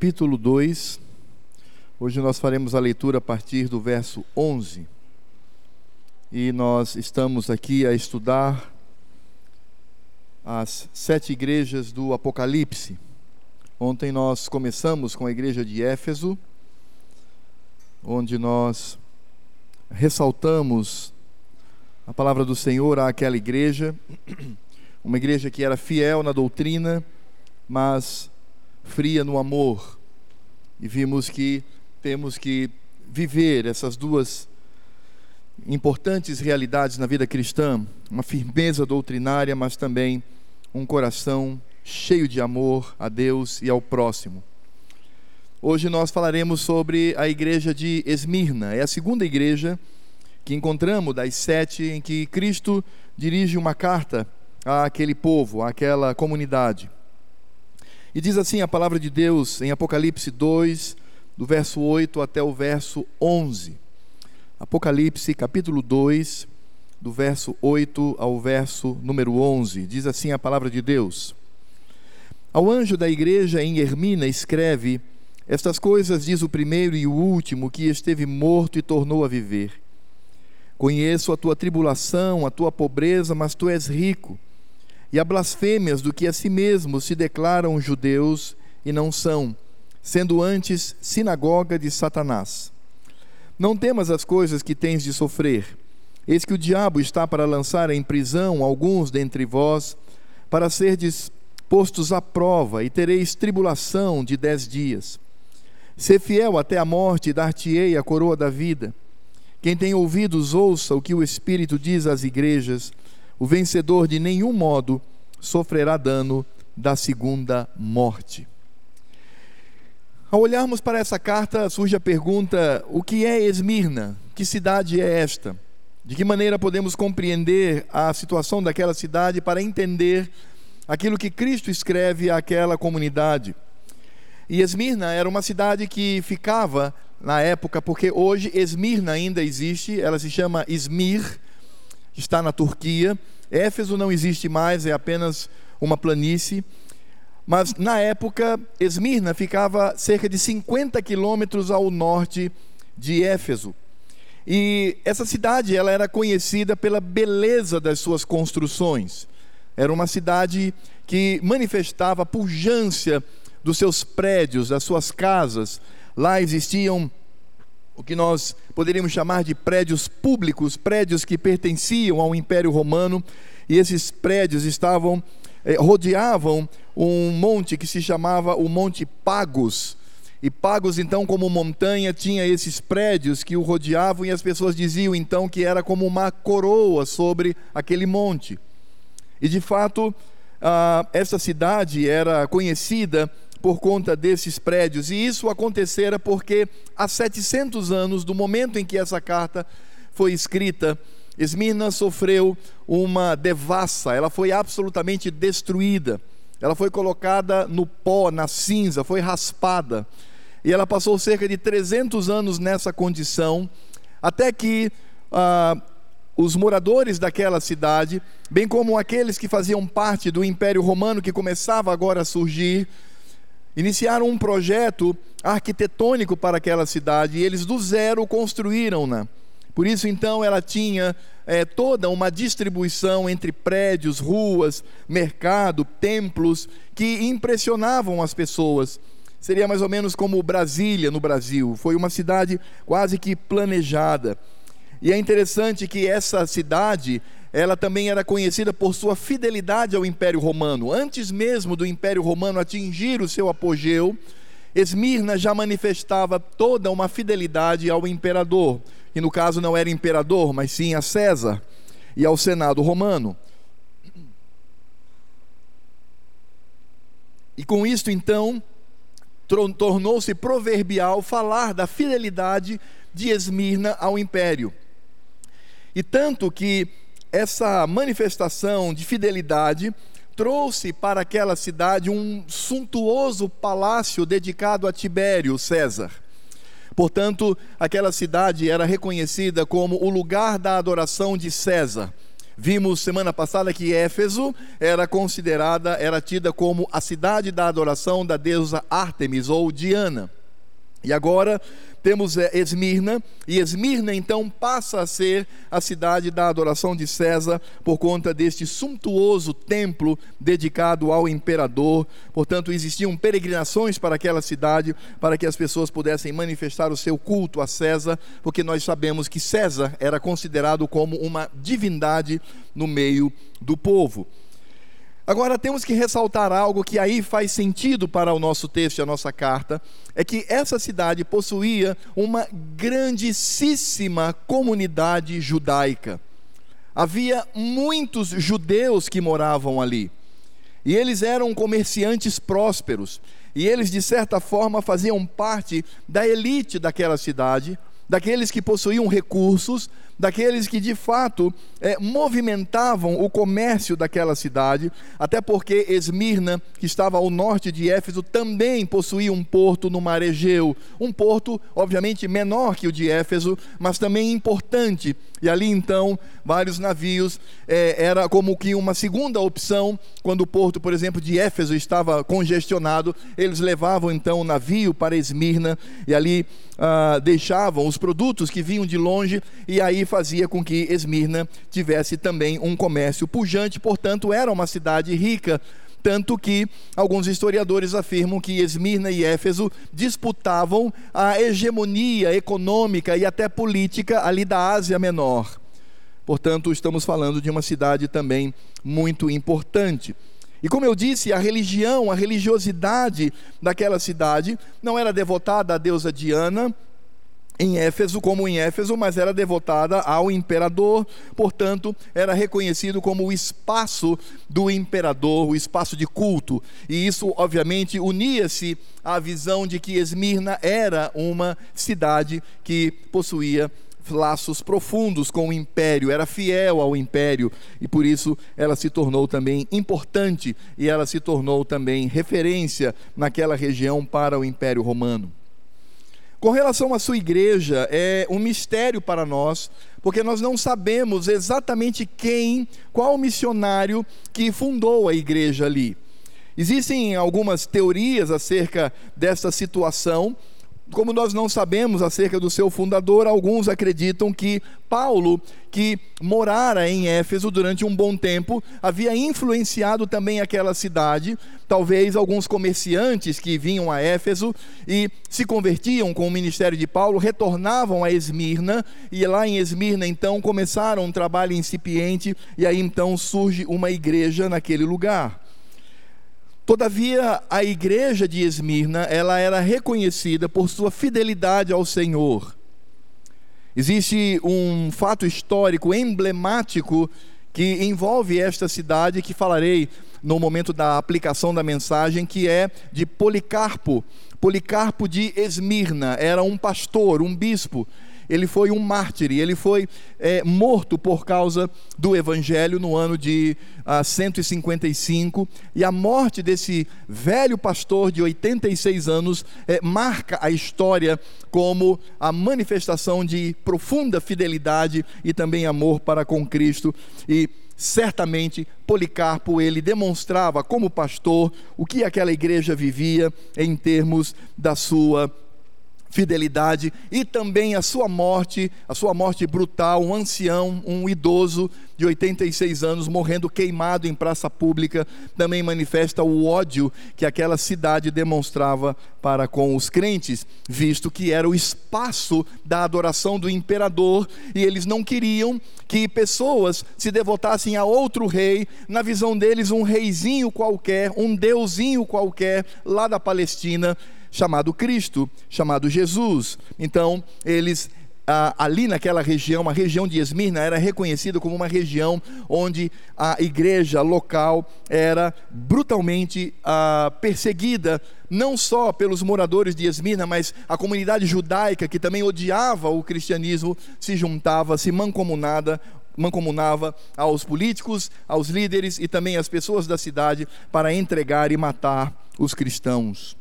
capítulo 2. Hoje nós faremos a leitura a partir do verso 11. E nós estamos aqui a estudar as sete igrejas do Apocalipse. Ontem nós começamos com a igreja de Éfeso, onde nós ressaltamos a palavra do Senhor àquela igreja, uma igreja que era fiel na doutrina, mas fria no amor. E vimos que temos que viver essas duas importantes realidades na vida cristã: uma firmeza doutrinária, mas também um coração cheio de amor a Deus e ao próximo. Hoje nós falaremos sobre a igreja de Esmirna, é a segunda igreja que encontramos das sete em que Cristo dirige uma carta àquele povo, àquela comunidade. E diz assim a palavra de Deus em Apocalipse 2, do verso 8 até o verso 11. Apocalipse, capítulo 2, do verso 8 ao verso número 11. Diz assim a palavra de Deus: Ao anjo da igreja em Hermina escreve: Estas coisas diz o primeiro e o último que esteve morto e tornou a viver. Conheço a tua tribulação, a tua pobreza, mas tu és rico e a blasfêmias do que a si mesmos se declaram judeus e não são, sendo antes sinagoga de Satanás. Não temas as coisas que tens de sofrer. Eis que o diabo está para lançar em prisão alguns dentre vós, para serdes postos à prova, e tereis tribulação de dez dias. Ser fiel até a morte, e dar-te-ei a coroa da vida. Quem tem ouvidos, ouça o que o Espírito diz às igrejas o vencedor de nenhum modo sofrerá dano da segunda morte. Ao olharmos para essa carta, surge a pergunta: o que é Esmirna? Que cidade é esta? De que maneira podemos compreender a situação daquela cidade para entender aquilo que Cristo escreve àquela comunidade? E Esmirna era uma cidade que ficava na época, porque hoje Esmirna ainda existe, ela se chama Está na Turquia. Éfeso não existe mais, é apenas uma planície. Mas na época, Esmirna ficava cerca de 50 quilômetros ao norte de Éfeso. E essa cidade ela era conhecida pela beleza das suas construções. Era uma cidade que manifestava a pujança dos seus prédios, das suas casas. Lá existiam o que nós poderíamos chamar de prédios públicos, prédios que pertenciam ao Império Romano, e esses prédios estavam eh, rodeavam um monte que se chamava o Monte Pagos. E Pagos, então, como montanha, tinha esses prédios que o rodeavam, e as pessoas diziam então que era como uma coroa sobre aquele monte. E de fato, ah, essa cidade era conhecida por conta desses prédios. E isso acontecera porque há 700 anos, do momento em que essa carta foi escrita, Esmirna sofreu uma devassa, ela foi absolutamente destruída. Ela foi colocada no pó, na cinza, foi raspada. E ela passou cerca de 300 anos nessa condição, até que ah, os moradores daquela cidade, bem como aqueles que faziam parte do Império Romano que começava agora a surgir, iniciaram um projeto arquitetônico para aquela cidade e eles do zero construíram-na. Por isso, então, ela tinha é, toda uma distribuição entre prédios, ruas, mercado, templos, que impressionavam as pessoas. Seria mais ou menos como Brasília no Brasil. Foi uma cidade quase que planejada. E é interessante que essa cidade ela também era conhecida por sua fidelidade ao Império Romano. Antes mesmo do Império Romano atingir o seu apogeu, Esmirna já manifestava toda uma fidelidade ao imperador, que no caso não era imperador, mas sim a César e ao Senado romano. E com isto, então, tornou-se proverbial falar da fidelidade de Esmirna ao império. E tanto que essa manifestação de fidelidade trouxe para aquela cidade um suntuoso palácio dedicado a Tibério César. Portanto, aquela cidade era reconhecida como o lugar da adoração de César. Vimos semana passada que Éfeso era considerada, era tida como a cidade da adoração da deusa Ártemis ou Diana. E agora temos é, Esmirna, e Esmirna então passa a ser a cidade da adoração de César por conta deste suntuoso templo dedicado ao imperador. Portanto, existiam peregrinações para aquela cidade para que as pessoas pudessem manifestar o seu culto a César, porque nós sabemos que César era considerado como uma divindade no meio do povo. Agora temos que ressaltar algo que aí faz sentido para o nosso texto e a nossa carta, é que essa cidade possuía uma grandíssima comunidade judaica. Havia muitos judeus que moravam ali. E eles eram comerciantes prósperos, e eles de certa forma faziam parte da elite daquela cidade, daqueles que possuíam recursos, daqueles que de fato é, movimentavam o comércio daquela cidade, até porque Esmirna, que estava ao norte de Éfeso, também possuía um porto no mar Egeu, um porto obviamente menor que o de Éfeso, mas também importante. E ali então vários navios é, era como que uma segunda opção quando o porto, por exemplo, de Éfeso estava congestionado, eles levavam então o navio para Esmirna e ali ah, deixavam os produtos que vinham de longe e aí fazia com que Esmirna tivesse também um comércio pujante, portanto, era uma cidade rica. Tanto que alguns historiadores afirmam que Esmirna e Éfeso disputavam a hegemonia econômica e até política ali da Ásia Menor. Portanto, estamos falando de uma cidade também muito importante. E como eu disse, a religião, a religiosidade daquela cidade não era devotada à deusa Diana, em Éfeso, como em Éfeso, mas era devotada ao imperador, portanto, era reconhecido como o espaço do imperador, o espaço de culto. E isso, obviamente, unia-se à visão de que Esmirna era uma cidade que possuía laços profundos com o império, era fiel ao império e por isso ela se tornou também importante e ela se tornou também referência naquela região para o Império Romano. Com relação à sua igreja, é um mistério para nós, porque nós não sabemos exatamente quem, qual missionário que fundou a igreja ali. Existem algumas teorias acerca dessa situação, como nós não sabemos acerca do seu fundador, alguns acreditam que Paulo, que morara em Éfeso durante um bom tempo, havia influenciado também aquela cidade. Talvez alguns comerciantes que vinham a Éfeso e se convertiam com o ministério de Paulo retornavam a Esmirna e lá em Esmirna então começaram um trabalho incipiente e aí então surge uma igreja naquele lugar. Todavia, a igreja de Esmirna, ela era reconhecida por sua fidelidade ao Senhor. Existe um fato histórico emblemático que envolve esta cidade que falarei no momento da aplicação da mensagem, que é de Policarpo. Policarpo de Esmirna era um pastor, um bispo ele foi um mártir, ele foi é, morto por causa do Evangelho no ano de ah, 155. E a morte desse velho pastor de 86 anos é, marca a história como a manifestação de profunda fidelidade e também amor para com Cristo. E certamente Policarpo ele demonstrava como pastor o que aquela igreja vivia em termos da sua fidelidade e também a sua morte, a sua morte brutal, um ancião, um idoso de 86 anos morrendo queimado em praça pública, também manifesta o ódio que aquela cidade demonstrava para com os crentes, visto que era o espaço da adoração do imperador e eles não queriam que pessoas se devotassem a outro rei, na visão deles um reizinho qualquer, um deusinho qualquer lá da Palestina chamado Cristo, chamado Jesus. Então, eles ali naquela região, a região de Esmirna era reconhecida como uma região onde a igreja local era brutalmente perseguida, não só pelos moradores de Esmirna, mas a comunidade judaica que também odiava o cristianismo se juntava, se mancomunada mancomunava aos políticos, aos líderes e também às pessoas da cidade para entregar e matar os cristãos.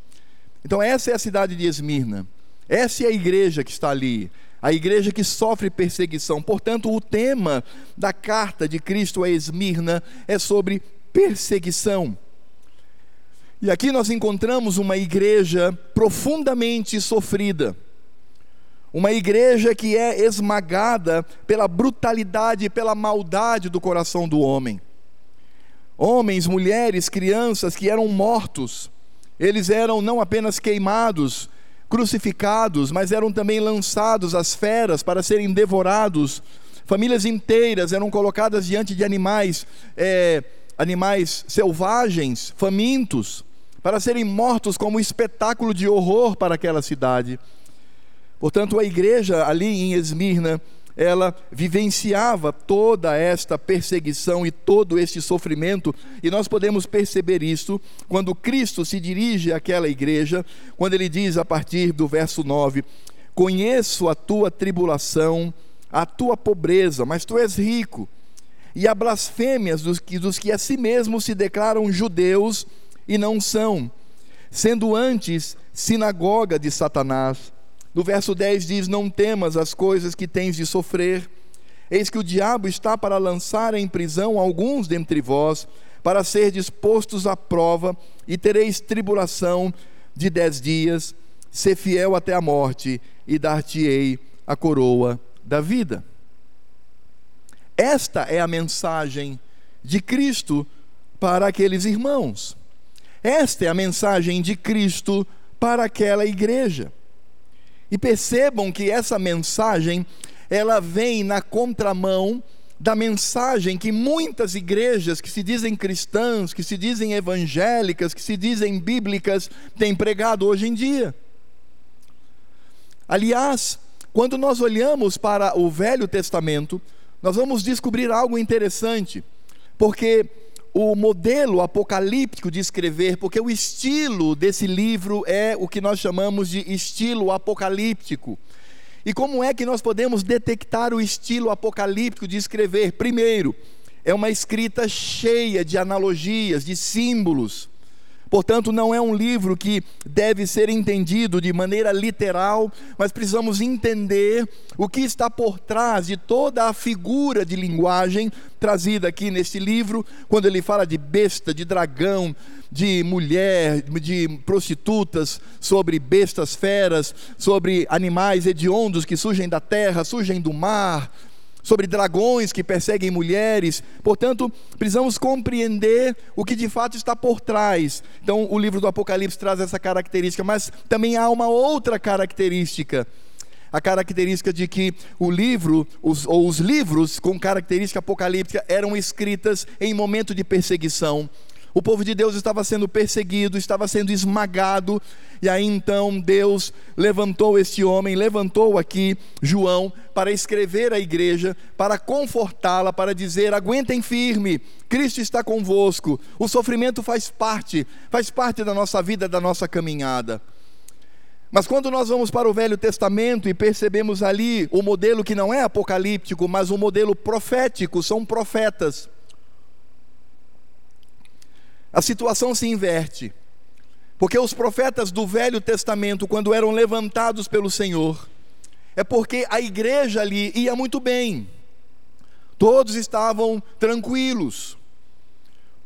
Então, essa é a cidade de Esmirna. Essa é a igreja que está ali. a igreja que sofre perseguição. Portanto, o tema da carta de Cristo a Esmirna é sobre perseguição. E aqui nós encontramos uma igreja profundamente sofrida. Uma igreja que é esmagada pela brutalidade e pela maldade do coração do homem. Homens, mulheres, crianças que eram mortos, eles eram não apenas queimados, crucificados, mas eram também lançados às feras para serem devorados. Famílias inteiras eram colocadas diante de animais, é, animais selvagens, famintos para serem mortos como espetáculo de horror para aquela cidade. Portanto, a igreja ali em Esmirna, ela vivenciava toda esta perseguição e todo este sofrimento, e nós podemos perceber isto quando Cristo se dirige àquela igreja, quando ele diz a partir do verso 9: Conheço a tua tribulação, a tua pobreza, mas tu és rico, e a blasfêmias dos que, dos que a si mesmos se declaram judeus e não são, sendo antes sinagoga de Satanás. No verso 10 diz: Não temas as coisas que tens de sofrer. Eis que o diabo está para lançar em prisão alguns dentre vós, para ser dispostos à prova, e tereis tribulação de dez dias. Ser fiel até a morte, e dar-te-ei a coroa da vida. Esta é a mensagem de Cristo para aqueles irmãos. Esta é a mensagem de Cristo para aquela igreja. E percebam que essa mensagem, ela vem na contramão da mensagem que muitas igrejas que se dizem cristãs, que se dizem evangélicas, que se dizem bíblicas, têm pregado hoje em dia. Aliás, quando nós olhamos para o Velho Testamento, nós vamos descobrir algo interessante, porque o modelo apocalíptico de escrever, porque o estilo desse livro é o que nós chamamos de estilo apocalíptico. E como é que nós podemos detectar o estilo apocalíptico de escrever? Primeiro, é uma escrita cheia de analogias, de símbolos. Portanto, não é um livro que deve ser entendido de maneira literal, mas precisamos entender o que está por trás de toda a figura de linguagem trazida aqui neste livro, quando ele fala de besta, de dragão, de mulher, de prostitutas, sobre bestas feras, sobre animais hediondos que surgem da terra, surgem do mar, sobre dragões que perseguem mulheres. Portanto, precisamos compreender o que de fato está por trás. Então, o livro do Apocalipse traz essa característica, mas também há uma outra característica. A característica de que o livro, os, ou os livros com característica apocalíptica, eram escritas em momento de perseguição. O povo de Deus estava sendo perseguido, estava sendo esmagado, e aí então Deus levantou este homem, levantou aqui João para escrever à igreja, para confortá-la, para dizer: aguentem firme, Cristo está convosco. O sofrimento faz parte, faz parte da nossa vida, da nossa caminhada. Mas quando nós vamos para o Velho Testamento e percebemos ali o modelo que não é apocalíptico, mas o modelo profético, são profetas a situação se inverte. Porque os profetas do Velho Testamento, quando eram levantados pelo Senhor, é porque a igreja ali ia muito bem, todos estavam tranquilos,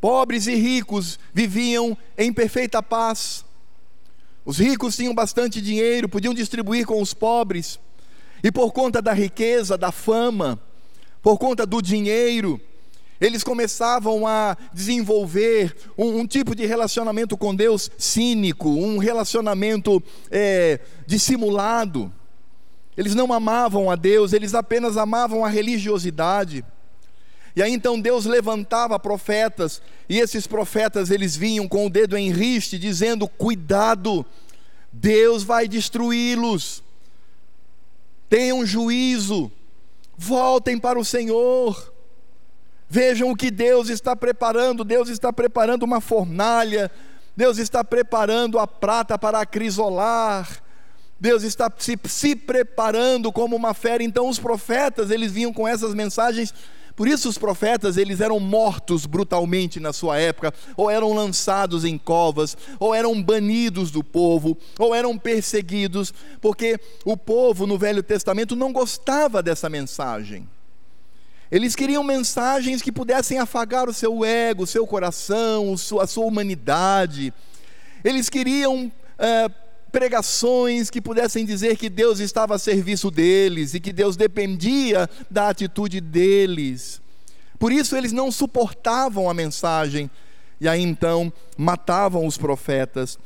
pobres e ricos viviam em perfeita paz, os ricos tinham bastante dinheiro, podiam distribuir com os pobres, e por conta da riqueza, da fama, por conta do dinheiro, eles começavam a desenvolver um, um tipo de relacionamento com Deus cínico, um relacionamento é, dissimulado. Eles não amavam a Deus, eles apenas amavam a religiosidade. E aí então Deus levantava profetas, e esses profetas eles vinham com o dedo em riste, dizendo: Cuidado, Deus vai destruí-los. Tenham juízo, voltem para o Senhor. Vejam o que Deus está preparando: Deus está preparando uma fornalha, Deus está preparando a prata para acrisolar. Deus está se, se preparando como uma fera. Então os profetas, eles vinham com essas mensagens, Por isso os profetas, eles eram mortos brutalmente na sua época, ou eram lançados em covas, ou eram banidos do povo, ou eram perseguidos, porque o povo no Velho Testamento não gostava dessa mensagem. Eles queriam mensagens que pudessem afagar o seu ego, o seu coração, a sua humanidade. Eles queriam é, pregações que pudessem dizer que Deus estava a serviço deles e que Deus dependia da atitude deles. Por isso eles não suportavam a mensagem e aí então matavam os profetas.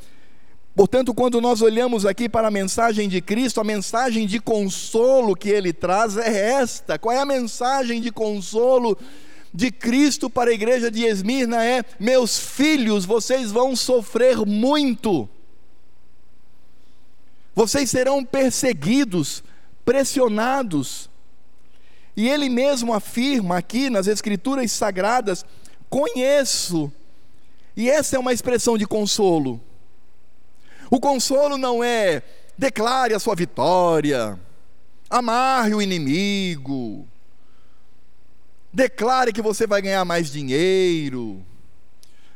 Portanto, quando nós olhamos aqui para a mensagem de Cristo, a mensagem de consolo que ele traz é esta. Qual é a mensagem de consolo de Cristo para a igreja de Esmirna? É: meus filhos, vocês vão sofrer muito vocês serão perseguidos, pressionados. E ele mesmo afirma aqui nas Escrituras Sagradas: conheço. E essa é uma expressão de consolo. O consolo não é declare a sua vitória, amarre o inimigo, declare que você vai ganhar mais dinheiro.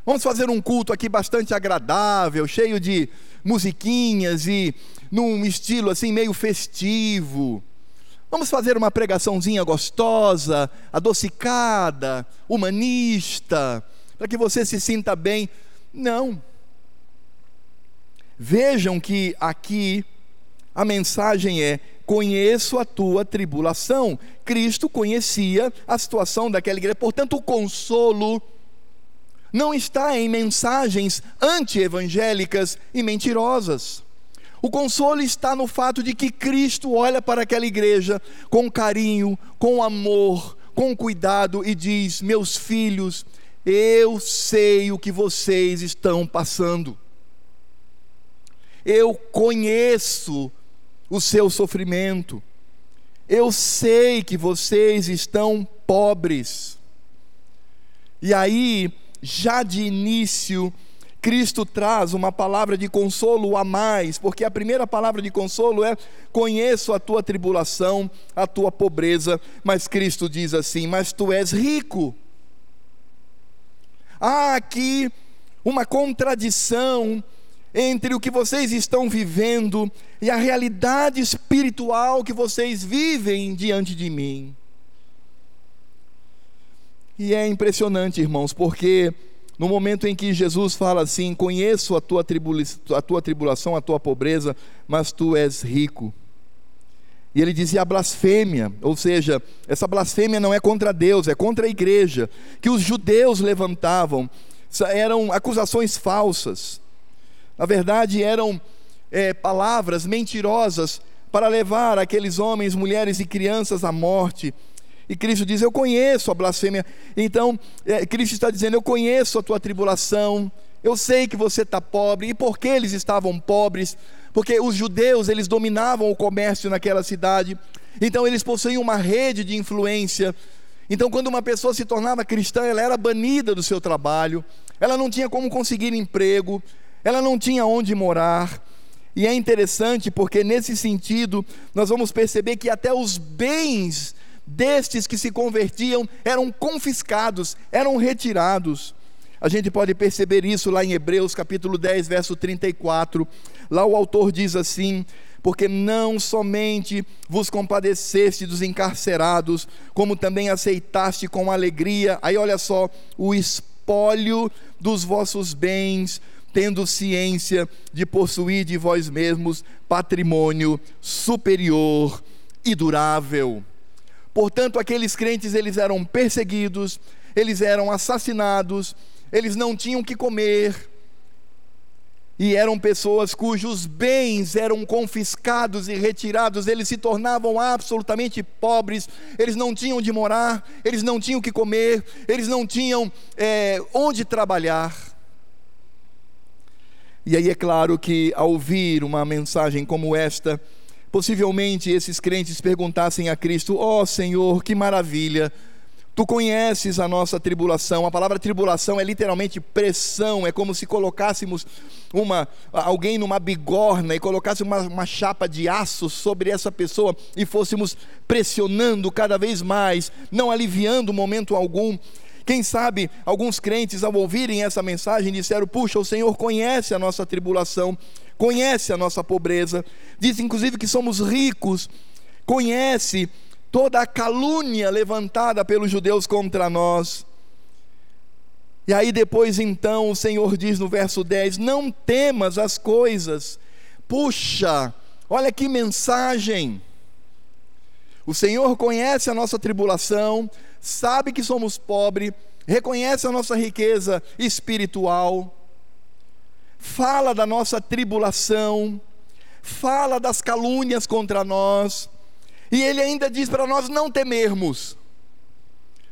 Vamos fazer um culto aqui bastante agradável, cheio de musiquinhas e num estilo assim meio festivo. Vamos fazer uma pregaçãozinha gostosa, adocicada, humanista, para que você se sinta bem. Não. Vejam que aqui a mensagem é: conheço a tua tribulação. Cristo conhecia a situação daquela igreja, portanto, o consolo não está em mensagens anti-evangélicas e mentirosas. O consolo está no fato de que Cristo olha para aquela igreja com carinho, com amor, com cuidado e diz: Meus filhos, eu sei o que vocês estão passando. Eu conheço o seu sofrimento. Eu sei que vocês estão pobres. E aí, já de início, Cristo traz uma palavra de consolo a mais, porque a primeira palavra de consolo é: conheço a tua tribulação, a tua pobreza, mas Cristo diz assim: mas tu és rico. Há aqui uma contradição entre o que vocês estão vivendo e a realidade espiritual que vocês vivem diante de mim. E é impressionante, irmãos, porque no momento em que Jesus fala assim: Conheço a tua, a tua tribulação, a tua pobreza, mas tu és rico. E ele dizia a blasfêmia, ou seja, essa blasfêmia não é contra Deus, é contra a igreja, que os judeus levantavam, eram acusações falsas, na verdade eram é, palavras mentirosas para levar aqueles homens, mulheres e crianças à morte. E Cristo diz: Eu conheço a blasfêmia. Então, é, Cristo está dizendo: Eu conheço a tua tribulação. Eu sei que você está pobre. E por que eles estavam pobres? Porque os judeus eles dominavam o comércio naquela cidade. Então eles possuíam uma rede de influência. Então, quando uma pessoa se tornava cristã, ela era banida do seu trabalho. Ela não tinha como conseguir emprego. Ela não tinha onde morar. E é interessante porque, nesse sentido, nós vamos perceber que até os bens destes que se convertiam eram confiscados, eram retirados. A gente pode perceber isso lá em Hebreus capítulo 10, verso 34. Lá o autor diz assim: porque não somente vos compadeceste dos encarcerados, como também aceitaste com alegria, aí olha só, o espólio dos vossos bens, tendo ciência de possuir de vós mesmos patrimônio superior e durável. Portanto, aqueles crentes eles eram perseguidos, eles eram assassinados, eles não tinham que comer, e eram pessoas cujos bens eram confiscados e retirados, eles se tornavam absolutamente pobres, eles não tinham de morar, eles não tinham que comer, eles não tinham é, onde trabalhar. E aí é claro que ao ouvir uma mensagem como esta, Possivelmente esses crentes perguntassem a Cristo: Ó oh, Senhor, que maravilha! Tu conheces a nossa tribulação. A palavra tribulação é literalmente pressão, é como se colocássemos uma, alguém numa bigorna e colocasse uma, uma chapa de aço sobre essa pessoa e fôssemos pressionando cada vez mais, não aliviando momento algum. Quem sabe alguns crentes, ao ouvirem essa mensagem, disseram: Puxa, o Senhor conhece a nossa tribulação, conhece a nossa pobreza, diz inclusive que somos ricos, conhece toda a calúnia levantada pelos judeus contra nós. E aí depois então o Senhor diz no verso 10: Não temas as coisas. Puxa, olha que mensagem. O Senhor conhece a nossa tribulação, sabe que somos pobres, reconhece a nossa riqueza espiritual, fala da nossa tribulação, fala das calúnias contra nós, e ele ainda diz para nós não temermos.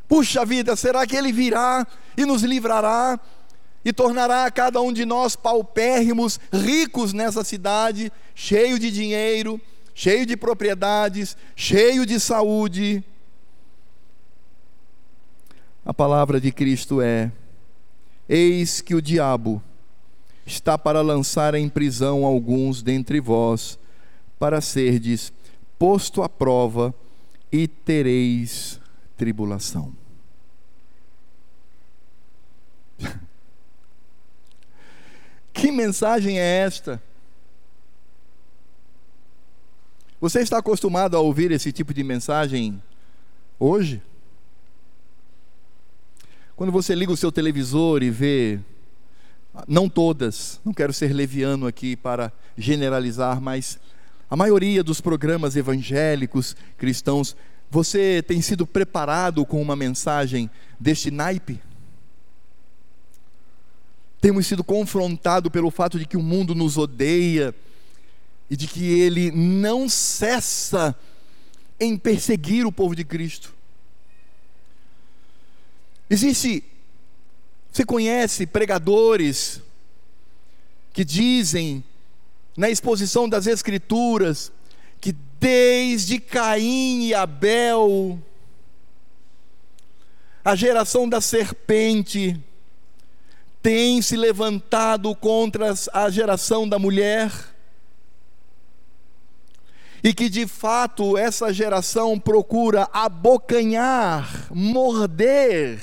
Puxa vida, será que ele virá e nos livrará e tornará a cada um de nós paupérrimos, ricos nessa cidade, cheio de dinheiro, cheio de propriedades, cheio de saúde? A palavra de Cristo é: Eis que o diabo está para lançar em prisão alguns dentre vós, para serdes posto à prova e tereis tribulação. que mensagem é esta? Você está acostumado a ouvir esse tipo de mensagem hoje? Quando você liga o seu televisor e vê, não todas, não quero ser leviano aqui para generalizar, mas a maioria dos programas evangélicos cristãos, você tem sido preparado com uma mensagem deste naipe? Temos sido confrontados pelo fato de que o mundo nos odeia e de que ele não cessa em perseguir o povo de Cristo. Existe, você conhece pregadores que dizem na exposição das Escrituras, que desde Caim e Abel, a geração da serpente tem se levantado contra a geração da mulher, e que de fato essa geração procura abocanhar, morder,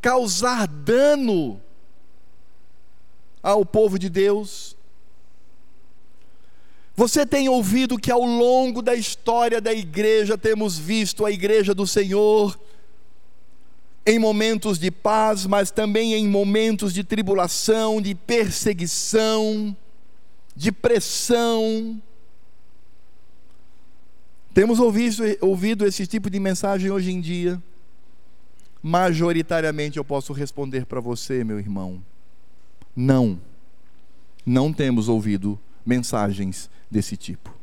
causar dano ao povo de Deus. Você tem ouvido que ao longo da história da igreja temos visto a igreja do Senhor em momentos de paz, mas também em momentos de tribulação, de perseguição, de pressão. Temos ouvido, ouvido esse tipo de mensagem hoje em dia. Majoritariamente eu posso responder para você, meu irmão: não, não temos ouvido mensagens desse tipo.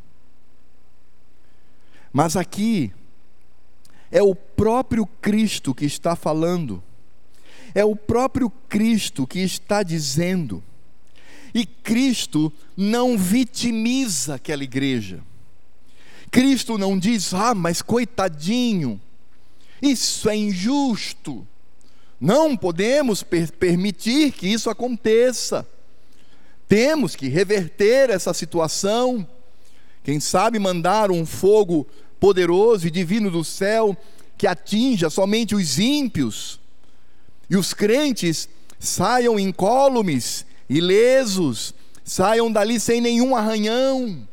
Mas aqui é o próprio Cristo que está falando, é o próprio Cristo que está dizendo, e Cristo não vitimiza aquela igreja. Cristo não diz, ah, mas coitadinho, isso é injusto. Não podemos per permitir que isso aconteça. Temos que reverter essa situação. Quem sabe mandar um fogo poderoso e divino do céu que atinja somente os ímpios e os crentes saiam incólumes, ilesos, saiam dali sem nenhum arranhão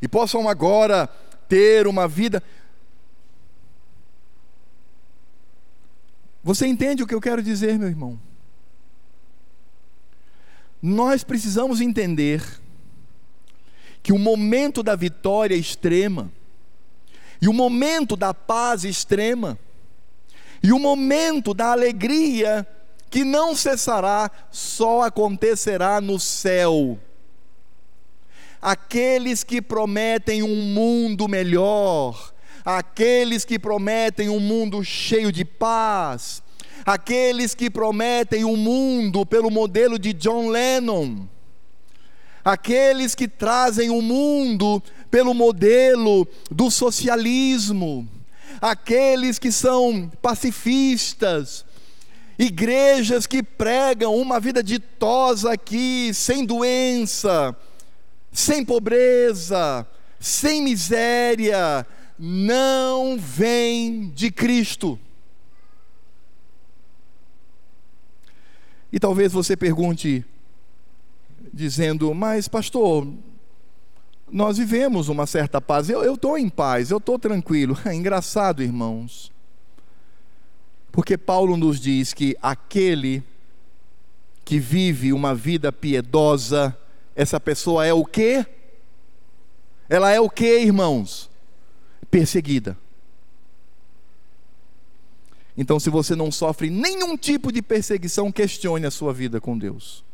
e possam agora ter uma vida. Você entende o que eu quero dizer, meu irmão? Nós precisamos entender que o momento da vitória extrema, e o momento da paz extrema, e o momento da alegria que não cessará, só acontecerá no céu. Aqueles que prometem um mundo melhor, aqueles que prometem um mundo cheio de paz, aqueles que prometem um mundo pelo modelo de John Lennon, aqueles que trazem o um mundo pelo modelo do socialismo, aqueles que são pacifistas, igrejas que pregam uma vida ditosa aqui, sem doença, sem pobreza, sem miséria, não vem de Cristo. E talvez você pergunte, dizendo, mas pastor, nós vivemos uma certa paz. Eu estou em paz, eu estou tranquilo. É engraçado, irmãos. Porque Paulo nos diz que aquele que vive uma vida piedosa, essa pessoa é o quê? Ela é o quê, irmãos? Perseguida. Então, se você não sofre nenhum tipo de perseguição, questione a sua vida com Deus.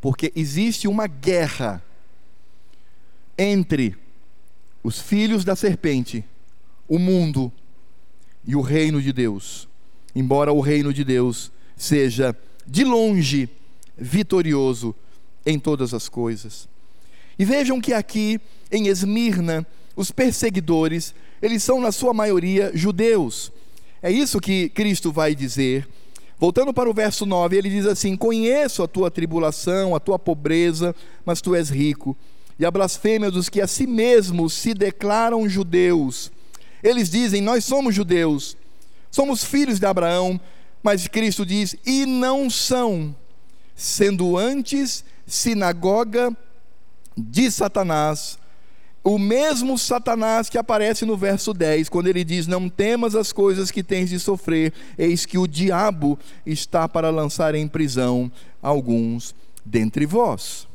Porque existe uma guerra entre os filhos da serpente, o mundo e o reino de Deus. Embora o reino de Deus seja de longe vitorioso em todas as coisas. E vejam que aqui em Esmirna, os perseguidores, eles são na sua maioria judeus. É isso que Cristo vai dizer. Voltando para o verso 9, ele diz assim: Conheço a tua tribulação, a tua pobreza, mas tu és rico e a blasfêmia dos que a si mesmos se declaram judeus. Eles dizem: Nós somos judeus, somos filhos de Abraão, mas Cristo diz: E não são, sendo antes sinagoga de Satanás. O mesmo Satanás que aparece no verso 10, quando ele diz: Não temas as coisas que tens de sofrer, eis que o diabo está para lançar em prisão alguns dentre vós.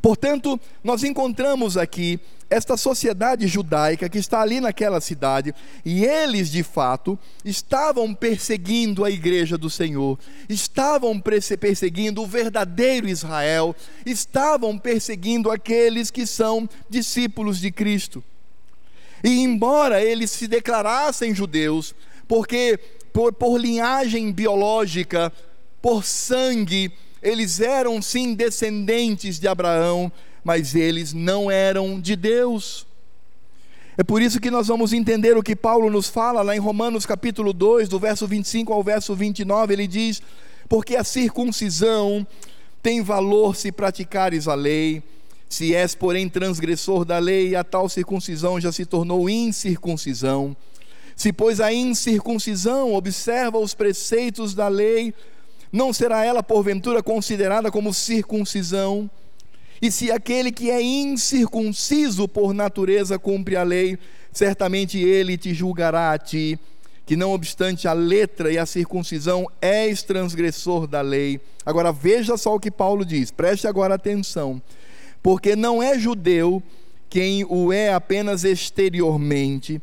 Portanto, nós encontramos aqui esta sociedade judaica que está ali naquela cidade, e eles de fato estavam perseguindo a igreja do Senhor, estavam perseguindo o verdadeiro Israel, estavam perseguindo aqueles que são discípulos de Cristo. E embora eles se declarassem judeus, porque por, por linhagem biológica, por sangue, eles eram sim descendentes de Abraão, mas eles não eram de Deus. É por isso que nós vamos entender o que Paulo nos fala lá em Romanos capítulo 2, do verso 25 ao verso 29, ele diz: Porque a circuncisão tem valor se praticares a lei, se és, porém, transgressor da lei, a tal circuncisão já se tornou incircuncisão. Se, pois, a incircuncisão observa os preceitos da lei, não será ela porventura considerada como circuncisão? E se aquele que é incircunciso por natureza cumpre a lei, certamente ele te julgará a ti, que não obstante a letra e a circuncisão és transgressor da lei. Agora veja só o que Paulo diz, preste agora atenção. Porque não é judeu quem o é apenas exteriormente,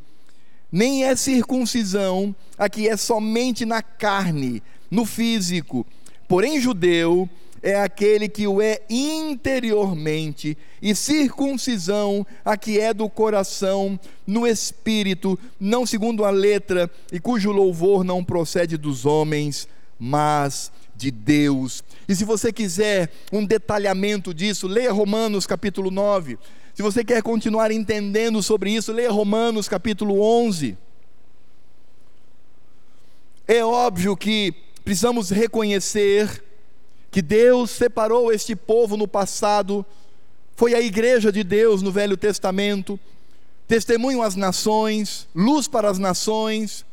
nem é circuncisão a que é somente na carne, no físico. Porém, judeu é aquele que o é interiormente, e circuncisão a que é do coração, no espírito, não segundo a letra, e cujo louvor não procede dos homens, mas de Deus. E se você quiser um detalhamento disso, leia Romanos capítulo 9. Se você quer continuar entendendo sobre isso, leia Romanos capítulo 11. É óbvio que precisamos reconhecer que Deus separou este povo no passado, foi a igreja de Deus no Velho Testamento, testemunho às nações, luz para as nações.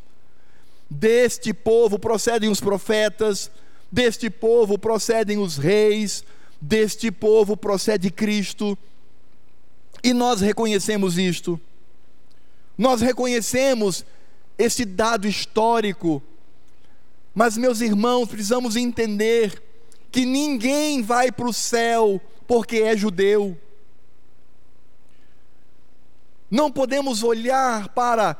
Deste povo procedem os profetas, deste povo procedem os reis, deste povo procede Cristo. E nós reconhecemos isto. Nós reconhecemos esse dado histórico mas, meus irmãos, precisamos entender que ninguém vai para o céu porque é judeu. Não podemos olhar para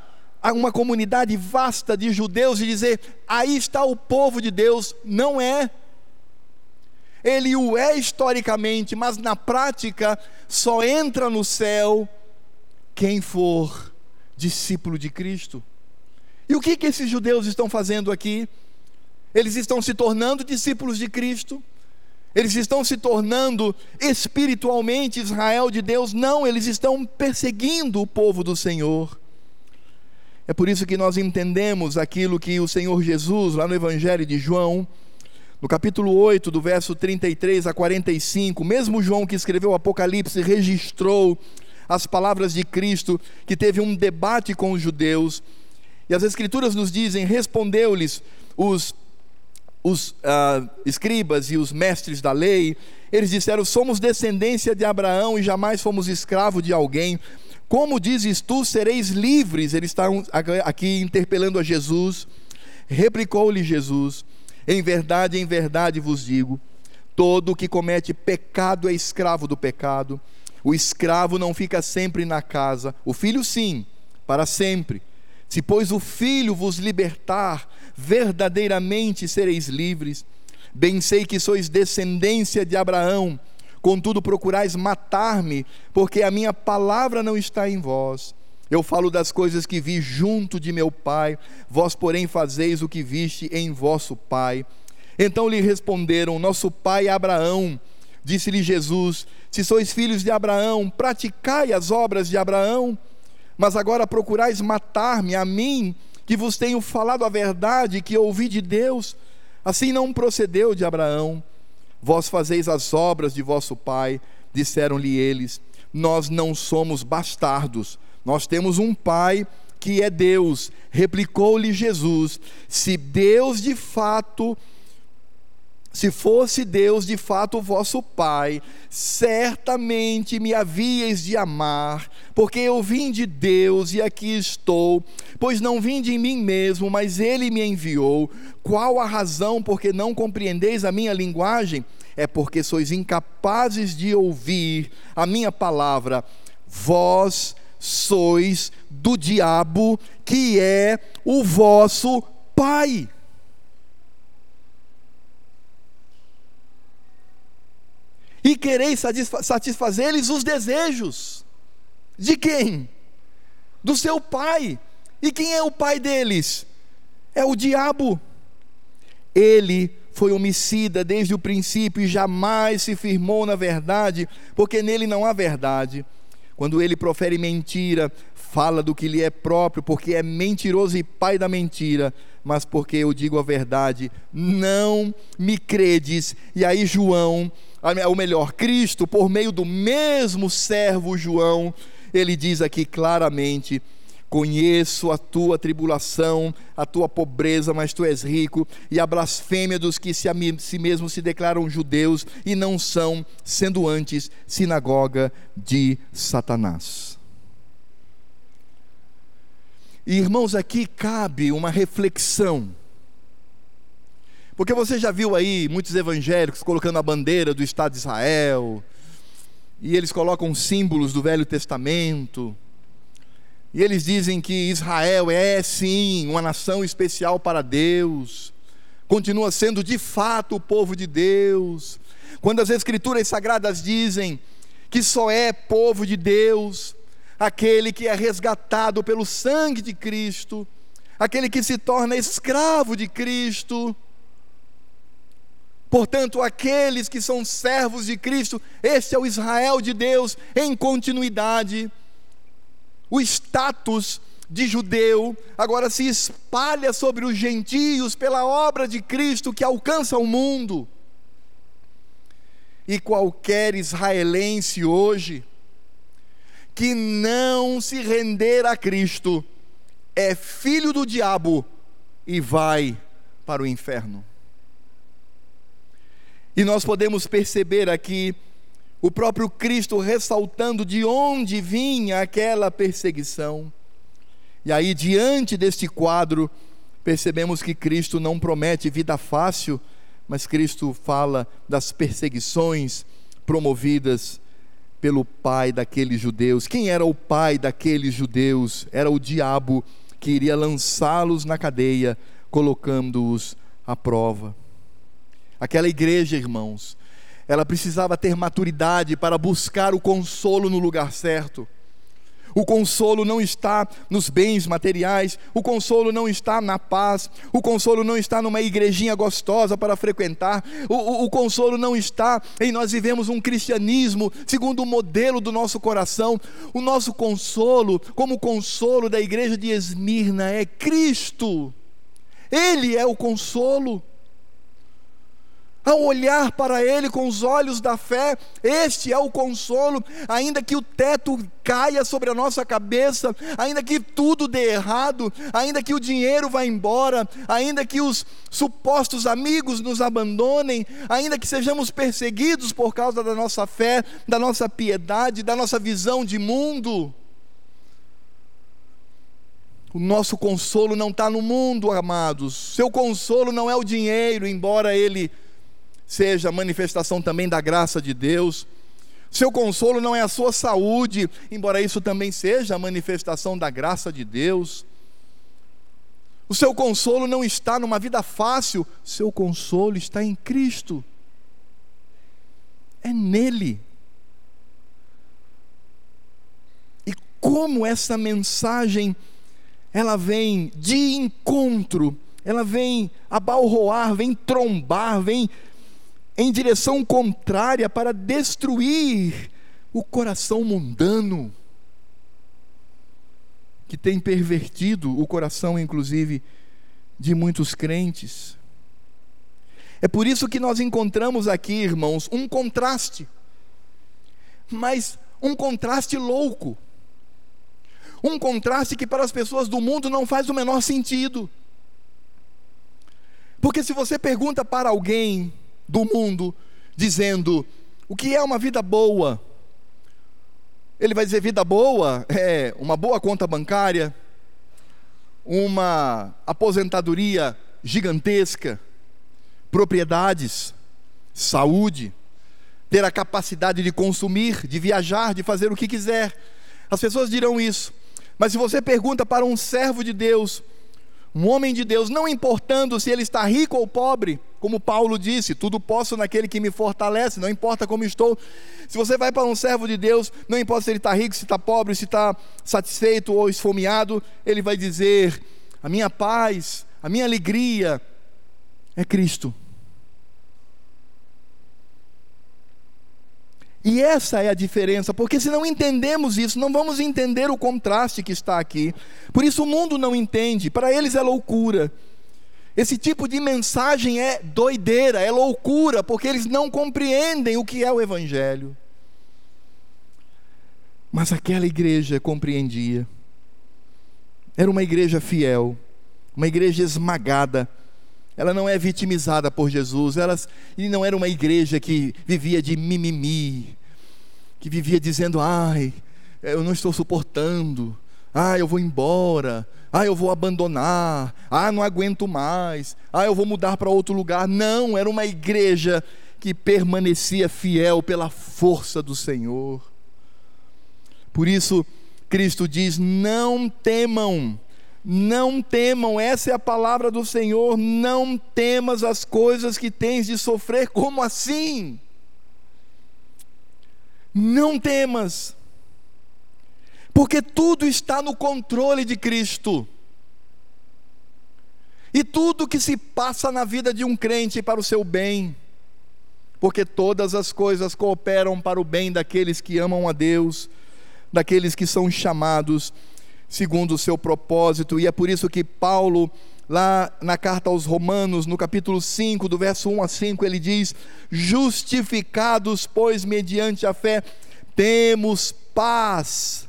uma comunidade vasta de judeus e dizer, aí está o povo de Deus. Não é. Ele o é historicamente, mas na prática só entra no céu quem for discípulo de Cristo. E o que, que esses judeus estão fazendo aqui? Eles estão se tornando discípulos de Cristo, eles estão se tornando espiritualmente Israel de Deus, não, eles estão perseguindo o povo do Senhor. É por isso que nós entendemos aquilo que o Senhor Jesus, lá no Evangelho de João, no capítulo 8, do verso 33 a 45, mesmo João que escreveu o Apocalipse registrou as palavras de Cristo, que teve um debate com os judeus, e as Escrituras nos dizem: respondeu-lhes os, os ah, escribas e os mestres da lei, eles disseram: somos descendência de Abraão e jamais fomos escravo de alguém. Como dizes tu, sereis livres? Eles estão aqui interpelando a Jesus. Replicou-lhe Jesus: Em verdade, em verdade vos digo: todo que comete pecado é escravo do pecado. O escravo não fica sempre na casa, o filho sim, para sempre. Se, pois, o filho vos libertar, verdadeiramente sereis livres. Bem sei que sois descendência de Abraão, contudo procurais matar-me, porque a minha palavra não está em vós. Eu falo das coisas que vi junto de meu pai, vós, porém, fazeis o que viste em vosso pai. Então lhe responderam: Nosso pai Abraão. Disse-lhe Jesus: Se sois filhos de Abraão, praticai as obras de Abraão. Mas agora procurais matar-me, a mim, que vos tenho falado a verdade, que ouvi de Deus. Assim não procedeu de Abraão. Vós fazeis as obras de vosso pai, disseram-lhe eles. Nós não somos bastardos, nós temos um pai que é Deus. Replicou-lhe Jesus: Se Deus de fato se fosse Deus de fato o vosso Pai, certamente me havíeis de amar, porque eu vim de Deus e aqui estou, pois não vim de mim mesmo, mas Ele me enviou. Qual a razão porque não compreendeis a minha linguagem? É porque sois incapazes de ouvir a minha palavra. Vós sois do diabo, que é o vosso pai. E quereis satisfazer-lhes os desejos. De quem? Do seu pai. E quem é o pai deles? É o diabo. Ele foi homicida desde o princípio e jamais se firmou na verdade, porque nele não há verdade. Quando ele profere mentira, fala do que lhe é próprio, porque é mentiroso e pai da mentira. Mas porque eu digo a verdade, não me credes. E aí, João ou melhor, Cristo, por meio do mesmo servo João, ele diz aqui claramente: Conheço a tua tribulação, a tua pobreza, mas tu és rico, e a blasfêmia dos que se a si mesmos se declaram judeus e não são, sendo antes sinagoga de Satanás. Irmãos, aqui cabe uma reflexão porque você já viu aí muitos evangélicos colocando a bandeira do Estado de Israel, e eles colocam símbolos do Velho Testamento, e eles dizem que Israel é sim uma nação especial para Deus, continua sendo de fato o povo de Deus. Quando as Escrituras Sagradas dizem que só é povo de Deus aquele que é resgatado pelo sangue de Cristo, aquele que se torna escravo de Cristo, Portanto, aqueles que são servos de Cristo, este é o Israel de Deus em continuidade. O status de judeu agora se espalha sobre os gentios pela obra de Cristo que alcança o mundo. E qualquer israelense hoje que não se render a Cristo é filho do diabo e vai para o inferno. E nós podemos perceber aqui o próprio Cristo ressaltando de onde vinha aquela perseguição. E aí, diante deste quadro, percebemos que Cristo não promete vida fácil, mas Cristo fala das perseguições promovidas pelo pai daqueles judeus. Quem era o pai daqueles judeus? Era o diabo que iria lançá-los na cadeia, colocando-os à prova. Aquela igreja, irmãos, ela precisava ter maturidade para buscar o consolo no lugar certo. O consolo não está nos bens materiais, o consolo não está na paz, o consolo não está numa igrejinha gostosa para frequentar, o, o, o consolo não está em nós vivemos um cristianismo segundo o modelo do nosso coração. O nosso consolo, como o consolo da igreja de Esmirna, é Cristo. Ele é o consolo. Ao olhar para Ele com os olhos da fé, este é o consolo, ainda que o teto caia sobre a nossa cabeça, ainda que tudo dê errado, ainda que o dinheiro vá embora, ainda que os supostos amigos nos abandonem, ainda que sejamos perseguidos por causa da nossa fé, da nossa piedade, da nossa visão de mundo. O nosso consolo não está no mundo, amados. Seu consolo não é o dinheiro, embora ele seja manifestação também da graça de Deus. Seu consolo não é a sua saúde, embora isso também seja a manifestação da graça de Deus. O seu consolo não está numa vida fácil, seu consolo está em Cristo. É nele. E como essa mensagem ela vem de encontro, ela vem abalroar, vem trombar, vem em direção contrária para destruir o coração mundano, que tem pervertido o coração, inclusive, de muitos crentes. É por isso que nós encontramos aqui, irmãos, um contraste, mas um contraste louco, um contraste que para as pessoas do mundo não faz o menor sentido. Porque se você pergunta para alguém do mundo, dizendo o que é uma vida boa. Ele vai dizer: vida boa é uma boa conta bancária, uma aposentadoria gigantesca, propriedades, saúde, ter a capacidade de consumir, de viajar, de fazer o que quiser. As pessoas dirão isso. Mas se você pergunta para um servo de Deus, um homem de Deus, não importando se ele está rico ou pobre, como Paulo disse, tudo posso naquele que me fortalece, não importa como estou. Se você vai para um servo de Deus, não importa se ele está rico, se está pobre, se está satisfeito ou esfomeado, ele vai dizer: a minha paz, a minha alegria é Cristo. E essa é a diferença, porque se não entendemos isso, não vamos entender o contraste que está aqui. Por isso o mundo não entende, para eles é loucura. Esse tipo de mensagem é doideira, é loucura, porque eles não compreendem o que é o Evangelho. Mas aquela igreja compreendia. Era uma igreja fiel, uma igreja esmagada. Ela não é vitimizada por Jesus, ela, e não era uma igreja que vivia de mimimi, que vivia dizendo: ai, eu não estou suportando, ai, eu vou embora, ai, eu vou abandonar, ai, não aguento mais, ai, eu vou mudar para outro lugar. Não, era uma igreja que permanecia fiel pela força do Senhor. Por isso, Cristo diz: não temam, não temam, essa é a palavra do Senhor, não temas as coisas que tens de sofrer, como assim? Não temas, porque tudo está no controle de Cristo. E tudo que se passa na vida de um crente para o seu bem, porque todas as coisas cooperam para o bem daqueles que amam a Deus, daqueles que são chamados segundo o seu propósito, e é por isso que Paulo lá na carta aos Romanos, no capítulo 5, do verso 1 a 5, ele diz: Justificados, pois, mediante a fé, temos paz,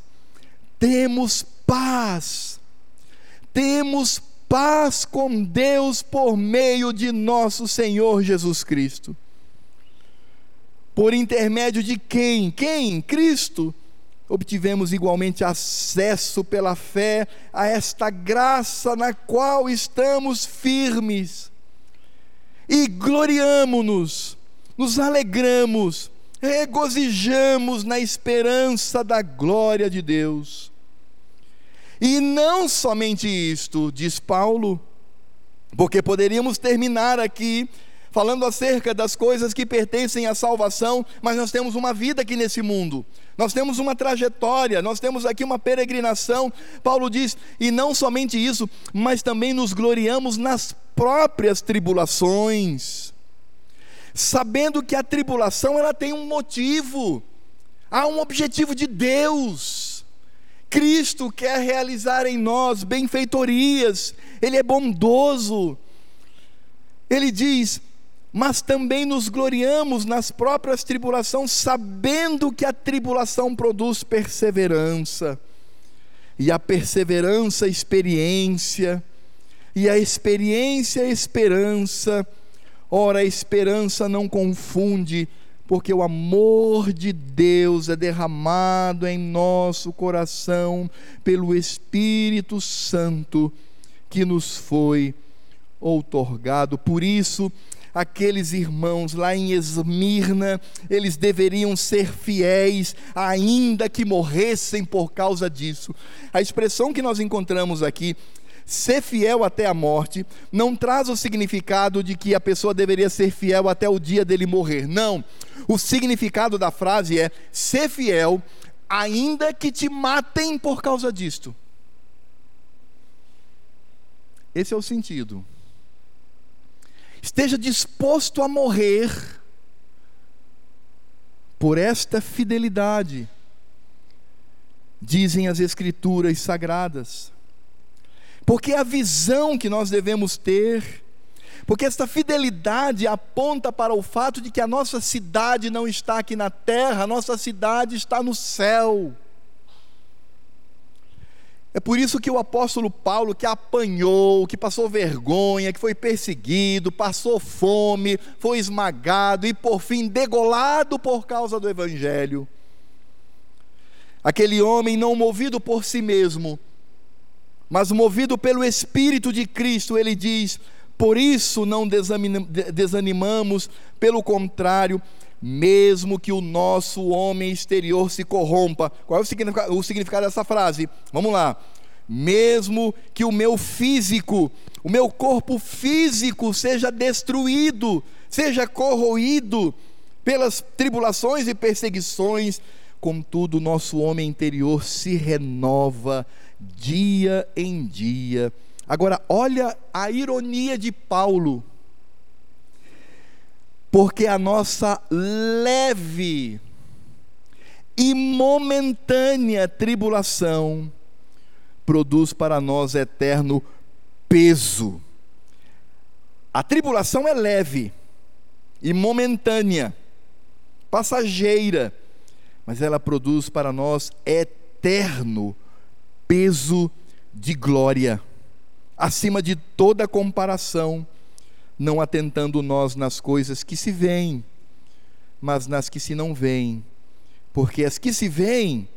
temos paz, temos paz com Deus por meio de nosso Senhor Jesus Cristo. Por intermédio de quem? Quem? Cristo obtivemos igualmente acesso pela fé a esta graça na qual estamos firmes. E gloriamo-nos, nos alegramos, regozijamos na esperança da glória de Deus. E não somente isto, diz Paulo, porque poderíamos terminar aqui falando acerca das coisas que pertencem à salvação, mas nós temos uma vida aqui nesse mundo. Nós temos uma trajetória, nós temos aqui uma peregrinação. Paulo diz: "E não somente isso, mas também nos gloriamos nas próprias tribulações, sabendo que a tribulação ela tem um motivo, há um objetivo de Deus. Cristo quer realizar em nós benfeitorias, Ele é bondoso. Ele diz: mas também nos gloriamos nas próprias tribulações, sabendo que a tribulação produz perseverança, e a perseverança, experiência, e a experiência, esperança. Ora, a esperança não confunde, porque o amor de Deus é derramado em nosso coração pelo Espírito Santo que nos foi outorgado. Por isso, aqueles irmãos lá em Esmirna, eles deveriam ser fiéis, ainda que morressem por causa disso. A expressão que nós encontramos aqui, ser fiel até a morte, não traz o significado de que a pessoa deveria ser fiel até o dia dele morrer. Não. O significado da frase é ser fiel, ainda que te matem por causa disto. Esse é o sentido esteja disposto a morrer por esta fidelidade, dizem as Escrituras sagradas. Porque a visão que nós devemos ter, porque esta fidelidade aponta para o fato de que a nossa cidade não está aqui na terra, a nossa cidade está no céu. É por isso que o apóstolo Paulo, que apanhou, que passou vergonha, que foi perseguido, passou fome, foi esmagado e por fim degolado por causa do evangelho. Aquele homem não movido por si mesmo, mas movido pelo Espírito de Cristo, ele diz: Por isso não desanimamos, pelo contrário, mesmo que o nosso homem exterior se corrompa. Qual é o significado, o significado dessa frase? Vamos lá. Mesmo que o meu físico, o meu corpo físico seja destruído, seja corroído pelas tribulações e perseguições, contudo, o nosso homem interior se renova dia em dia. Agora, olha a ironia de Paulo porque a nossa leve e momentânea tribulação produz para nós eterno peso. A tribulação é leve e momentânea, passageira, mas ela produz para nós eterno peso de glória, acima de toda comparação não atentando nós nas coisas que se veem, mas nas que se não veem. Porque as que se veem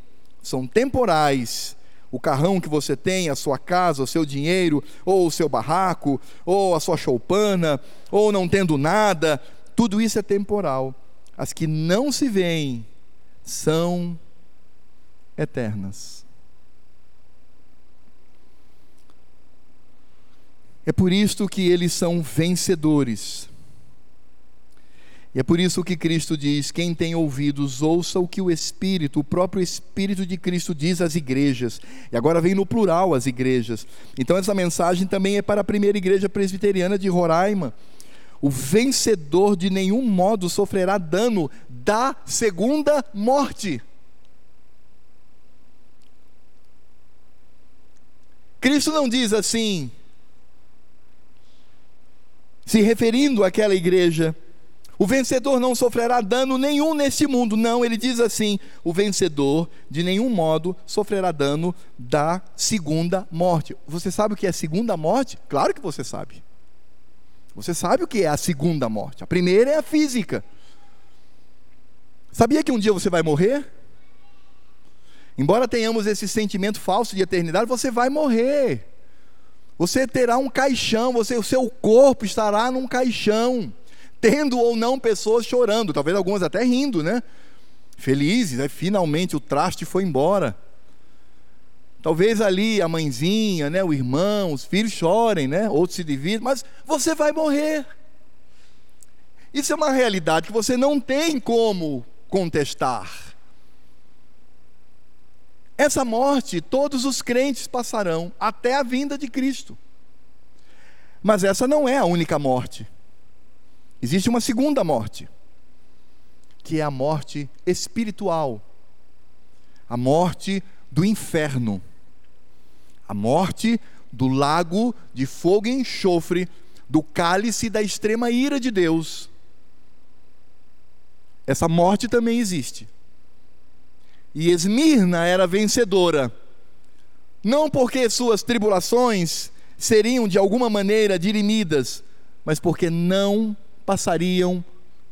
são temporais. O carrão que você tem, a sua casa, o seu dinheiro, ou o seu barraco, ou a sua choupana, ou não tendo nada, tudo isso é temporal. As que não se veem são eternas. É por isto que eles são vencedores. E é por isso que Cristo diz: quem tem ouvidos, ouça o que o Espírito, o próprio Espírito de Cristo diz às igrejas. E agora vem no plural as igrejas. Então essa mensagem também é para a primeira igreja presbiteriana de Roraima. O vencedor de nenhum modo sofrerá dano da segunda morte. Cristo não diz assim: se referindo àquela igreja. O vencedor não sofrerá dano nenhum neste mundo. Não, ele diz assim: o vencedor, de nenhum modo, sofrerá dano da segunda morte. Você sabe o que é a segunda morte? Claro que você sabe. Você sabe o que é a segunda morte. A primeira é a física. Sabia que um dia você vai morrer? Embora tenhamos esse sentimento falso de eternidade, você vai morrer. Você terá um caixão, você, o seu corpo estará num caixão, tendo ou não pessoas chorando, talvez algumas até rindo, né? Felizes, né? finalmente o traste foi embora. Talvez ali a mãezinha, né, o irmão, os filhos chorem, né? Outros se dividem, mas você vai morrer. Isso é uma realidade que você não tem como contestar. Essa morte todos os crentes passarão até a vinda de Cristo. Mas essa não é a única morte. Existe uma segunda morte, que é a morte espiritual, a morte do inferno, a morte do lago de fogo e enxofre, do cálice da extrema ira de Deus. Essa morte também existe. E Esmirna era vencedora, não porque suas tribulações seriam de alguma maneira dirimidas, mas porque não passariam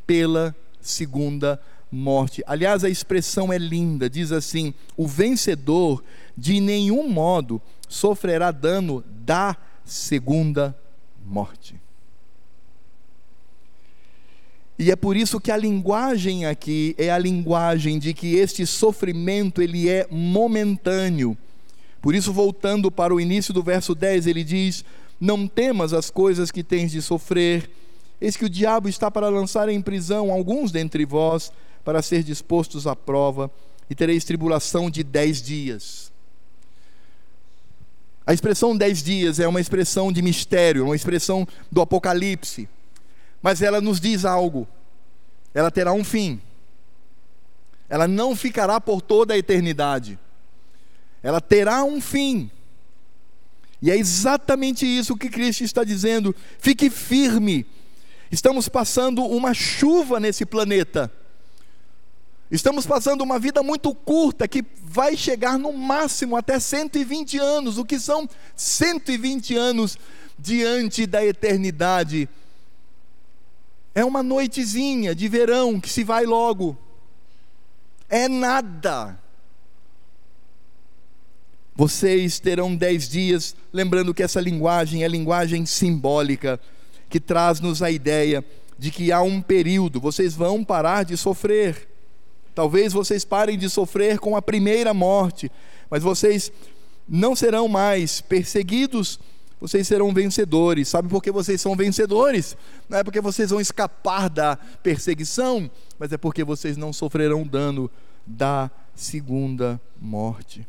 pela segunda morte. Aliás, a expressão é linda, diz assim: o vencedor de nenhum modo sofrerá dano da segunda morte. E é por isso que a linguagem aqui é a linguagem de que este sofrimento ele é momentâneo. Por isso voltando para o início do verso 10, ele diz: Não temas as coisas que tens de sofrer, eis que o diabo está para lançar em prisão alguns dentre vós, para ser dispostos à prova, e tereis tribulação de dez dias. A expressão dez dias é uma expressão de mistério, uma expressão do Apocalipse mas ela nos diz algo. Ela terá um fim. Ela não ficará por toda a eternidade. Ela terá um fim. E é exatamente isso que Cristo está dizendo. Fique firme. Estamos passando uma chuva nesse planeta. Estamos passando uma vida muito curta que vai chegar no máximo até 120 anos, o que são 120 anos diante da eternidade é uma noitezinha de verão que se vai logo. É nada. Vocês terão dez dias, lembrando que essa linguagem é linguagem simbólica, que traz-nos a ideia de que há um período, vocês vão parar de sofrer. Talvez vocês parem de sofrer com a primeira morte, mas vocês não serão mais perseguidos vocês serão vencedores. Sabe por que vocês são vencedores? Não é porque vocês vão escapar da perseguição, mas é porque vocês não sofrerão dano da segunda morte.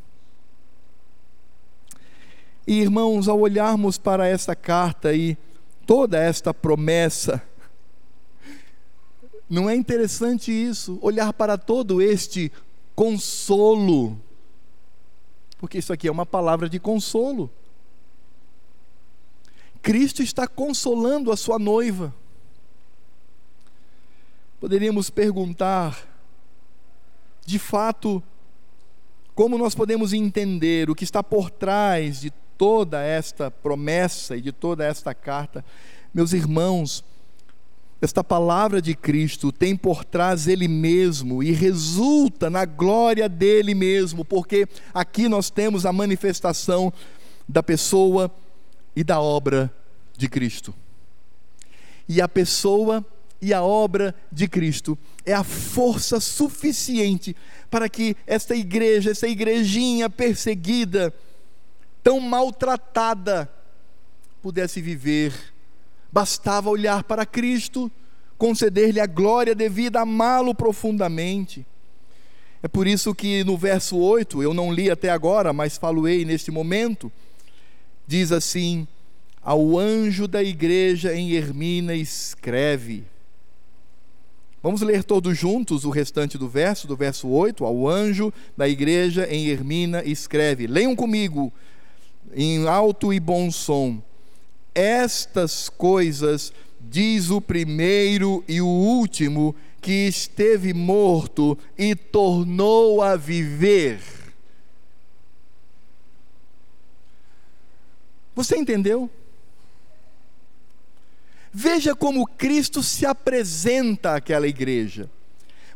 E irmãos, ao olharmos para essa carta e toda esta promessa, não é interessante isso? Olhar para todo este consolo, porque isso aqui é uma palavra de consolo. Cristo está consolando a sua noiva. Poderíamos perguntar, de fato, como nós podemos entender o que está por trás de toda esta promessa e de toda esta carta? Meus irmãos, esta palavra de Cristo tem por trás Ele mesmo e resulta na glória dele mesmo, porque aqui nós temos a manifestação da pessoa e da obra de Cristo. E a pessoa e a obra de Cristo é a força suficiente para que esta igreja, essa igrejinha perseguida, tão maltratada, pudesse viver. Bastava olhar para Cristo, conceder-lhe a glória devida, amá-lo profundamente. É por isso que no verso 8, eu não li até agora, mas faloei neste momento, diz assim: Ao anjo da igreja em Hermina escreve. Vamos ler todos juntos o restante do verso, do verso 8. Ao anjo da igreja em Hermina escreve. Leiam comigo, em alto e bom som. Estas coisas diz o primeiro e o último que esteve morto e tornou a viver Você entendeu? Veja como Cristo se apresenta àquela igreja.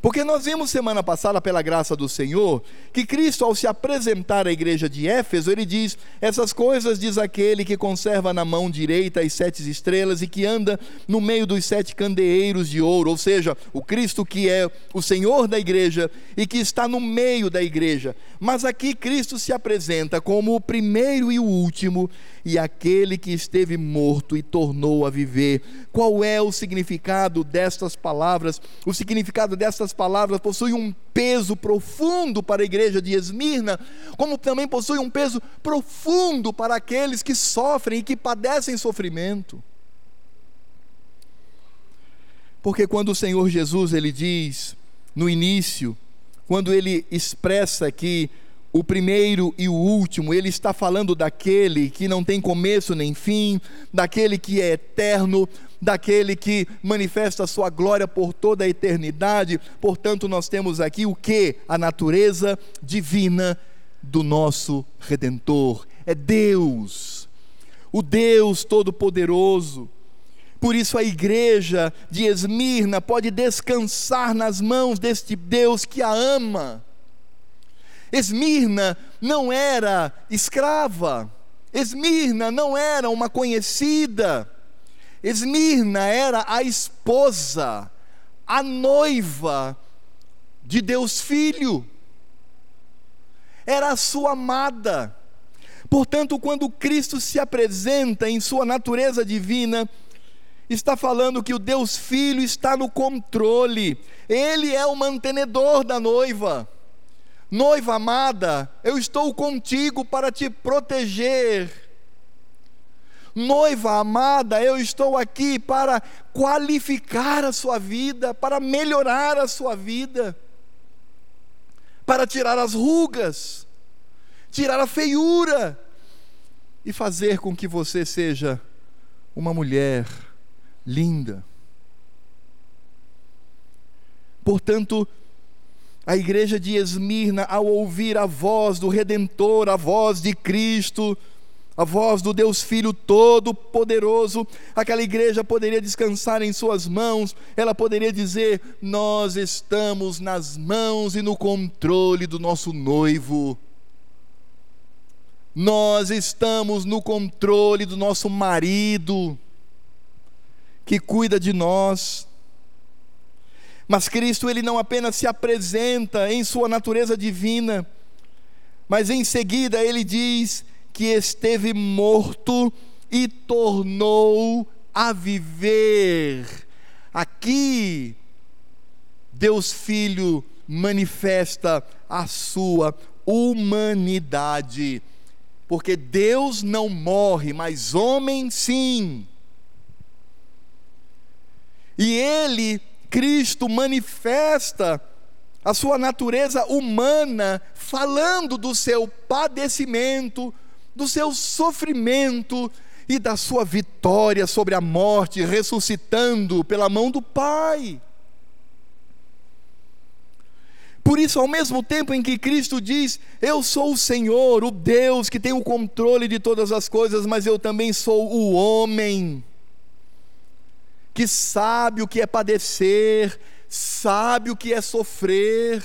Porque nós vimos semana passada, pela graça do Senhor, que Cristo, ao se apresentar à igreja de Éfeso, ele diz: Essas coisas diz aquele que conserva na mão direita as sete estrelas e que anda no meio dos sete candeeiros de ouro, ou seja, o Cristo que é o Senhor da igreja e que está no meio da igreja. Mas aqui Cristo se apresenta como o primeiro e o último, e aquele que esteve morto e tornou a viver. Qual é o significado destas palavras? O significado destas palavras possui um peso profundo para a igreja de Esmirna, como também possui um peso profundo para aqueles que sofrem e que padecem sofrimento. Porque quando o Senhor Jesus ele diz no início, quando ele expressa que o primeiro e o último, ele está falando daquele que não tem começo nem fim, daquele que é eterno, daquele que manifesta a sua glória por toda a eternidade. Portanto, nós temos aqui o que? A natureza divina do nosso redentor. É Deus, o Deus todo-poderoso. Por isso a igreja de Esmirna pode descansar nas mãos deste Deus que a ama Esmirna não era escrava, Esmirna não era uma conhecida, Esmirna era a esposa, a noiva de Deus Filho, era a sua amada. Portanto, quando Cristo se apresenta em sua natureza divina, está falando que o Deus Filho está no controle, Ele é o mantenedor da noiva. Noiva amada, eu estou contigo para te proteger. Noiva amada, eu estou aqui para qualificar a sua vida, para melhorar a sua vida, para tirar as rugas, tirar a feiura e fazer com que você seja uma mulher linda. Portanto, a igreja de Esmirna, ao ouvir a voz do Redentor, a voz de Cristo, a voz do Deus Filho Todo-Poderoso, aquela igreja poderia descansar em Suas mãos, ela poderia dizer: Nós estamos nas mãos e no controle do nosso noivo. Nós estamos no controle do nosso marido, que cuida de nós. Mas Cristo ele não apenas se apresenta em sua natureza divina, mas em seguida ele diz que esteve morto e tornou a viver. Aqui Deus Filho manifesta a sua humanidade. Porque Deus não morre, mas homem sim. E ele Cristo manifesta a sua natureza humana, falando do seu padecimento, do seu sofrimento e da sua vitória sobre a morte, ressuscitando pela mão do Pai. Por isso, ao mesmo tempo em que Cristo diz: Eu sou o Senhor, o Deus que tem o controle de todas as coisas, mas eu também sou o homem que sabe o que é padecer, sabe o que é sofrer,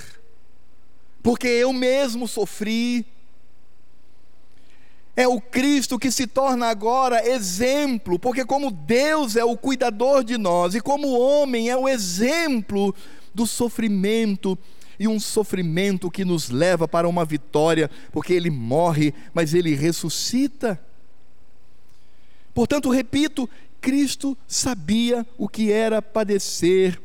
porque eu mesmo sofri. É o Cristo que se torna agora exemplo, porque, como Deus é o cuidador de nós, e como homem é o exemplo do sofrimento, e um sofrimento que nos leva para uma vitória, porque ele morre, mas ele ressuscita. Portanto, repito, Cristo sabia o que era padecer.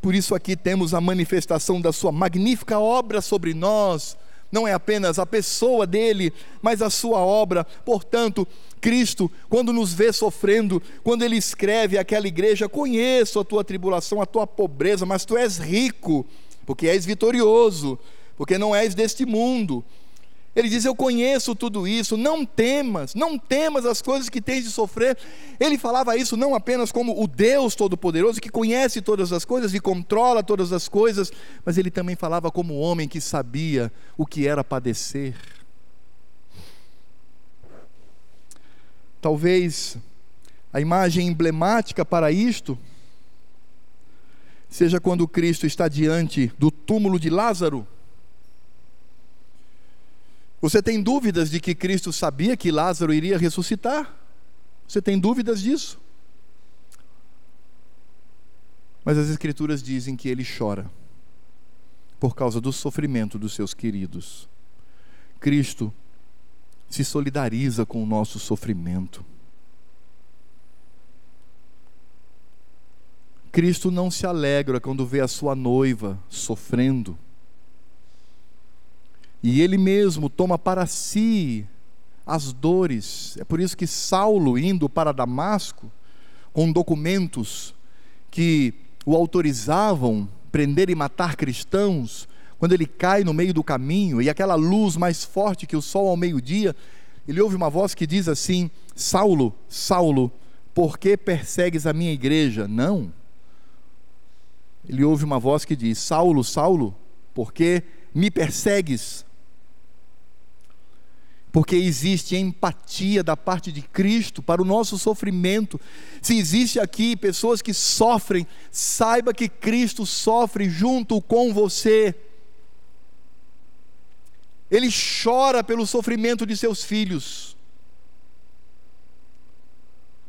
Por isso, aqui temos a manifestação da Sua magnífica obra sobre nós. Não é apenas a pessoa dele, mas a sua obra. Portanto, Cristo, quando nos vê sofrendo, quando ele escreve àquela igreja: Conheço a tua tribulação, a tua pobreza, mas tu és rico, porque és vitorioso, porque não és deste mundo. Ele diz: Eu conheço tudo isso, não temas, não temas as coisas que tens de sofrer. Ele falava isso não apenas como o Deus Todo-Poderoso, que conhece todas as coisas e controla todas as coisas, mas ele também falava como homem que sabia o que era padecer. Talvez a imagem emblemática para isto seja quando Cristo está diante do túmulo de Lázaro. Você tem dúvidas de que Cristo sabia que Lázaro iria ressuscitar? Você tem dúvidas disso? Mas as Escrituras dizem que ele chora por causa do sofrimento dos seus queridos. Cristo se solidariza com o nosso sofrimento. Cristo não se alegra quando vê a sua noiva sofrendo. E ele mesmo toma para si as dores. É por isso que Saulo, indo para Damasco, com documentos que o autorizavam prender e matar cristãos, quando ele cai no meio do caminho e aquela luz mais forte que o sol ao meio-dia, ele ouve uma voz que diz assim: Saulo, Saulo, por que persegues a minha igreja? Não. Ele ouve uma voz que diz: Saulo, Saulo, por que me persegues? Porque existe empatia da parte de Cristo para o nosso sofrimento. Se existe aqui pessoas que sofrem, saiba que Cristo sofre junto com você. Ele chora pelo sofrimento de seus filhos.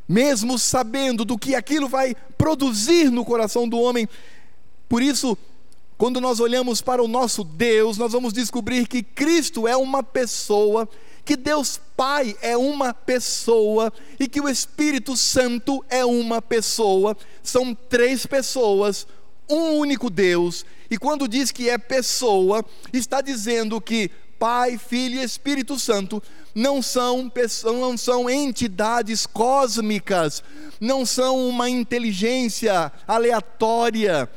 Mesmo sabendo do que aquilo vai produzir no coração do homem. Por isso, quando nós olhamos para o nosso Deus, nós vamos descobrir que Cristo é uma pessoa que Deus Pai é uma pessoa e que o Espírito Santo é uma pessoa, são três pessoas, um único Deus, e quando diz que é pessoa, está dizendo que Pai, Filho e Espírito Santo não são, não são entidades cósmicas, não são uma inteligência aleatória,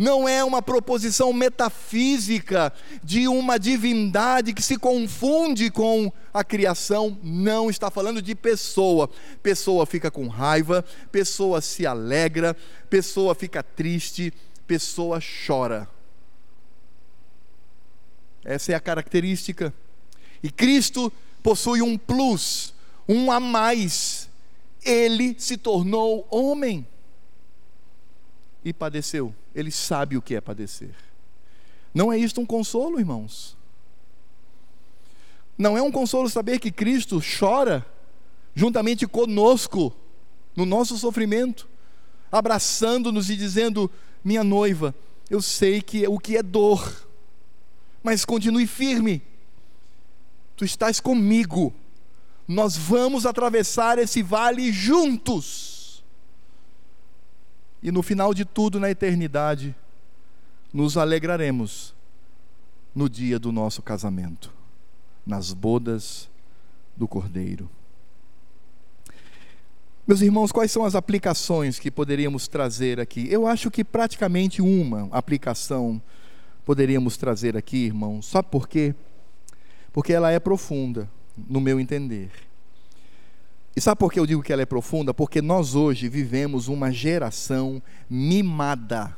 não é uma proposição metafísica de uma divindade que se confunde com a criação, não está falando de pessoa. Pessoa fica com raiva, pessoa se alegra, pessoa fica triste, pessoa chora. Essa é a característica. E Cristo possui um plus, um a mais. Ele se tornou homem e padeceu. Ele sabe o que é padecer. Não é isto um consolo, irmãos? Não é um consolo saber que Cristo chora juntamente conosco no nosso sofrimento, abraçando-nos e dizendo: Minha noiva, eu sei que o que é dor, mas continue firme. Tu estás comigo. Nós vamos atravessar esse vale juntos e no final de tudo, na eternidade, nos alegraremos no dia do nosso casamento, nas bodas do Cordeiro. Meus irmãos, quais são as aplicações que poderíamos trazer aqui? Eu acho que praticamente uma aplicação poderíamos trazer aqui, irmãos. Sabe por quê? Porque ela é profunda, no meu entender. E sabe por que eu digo que ela é profunda? Porque nós hoje vivemos uma geração mimada.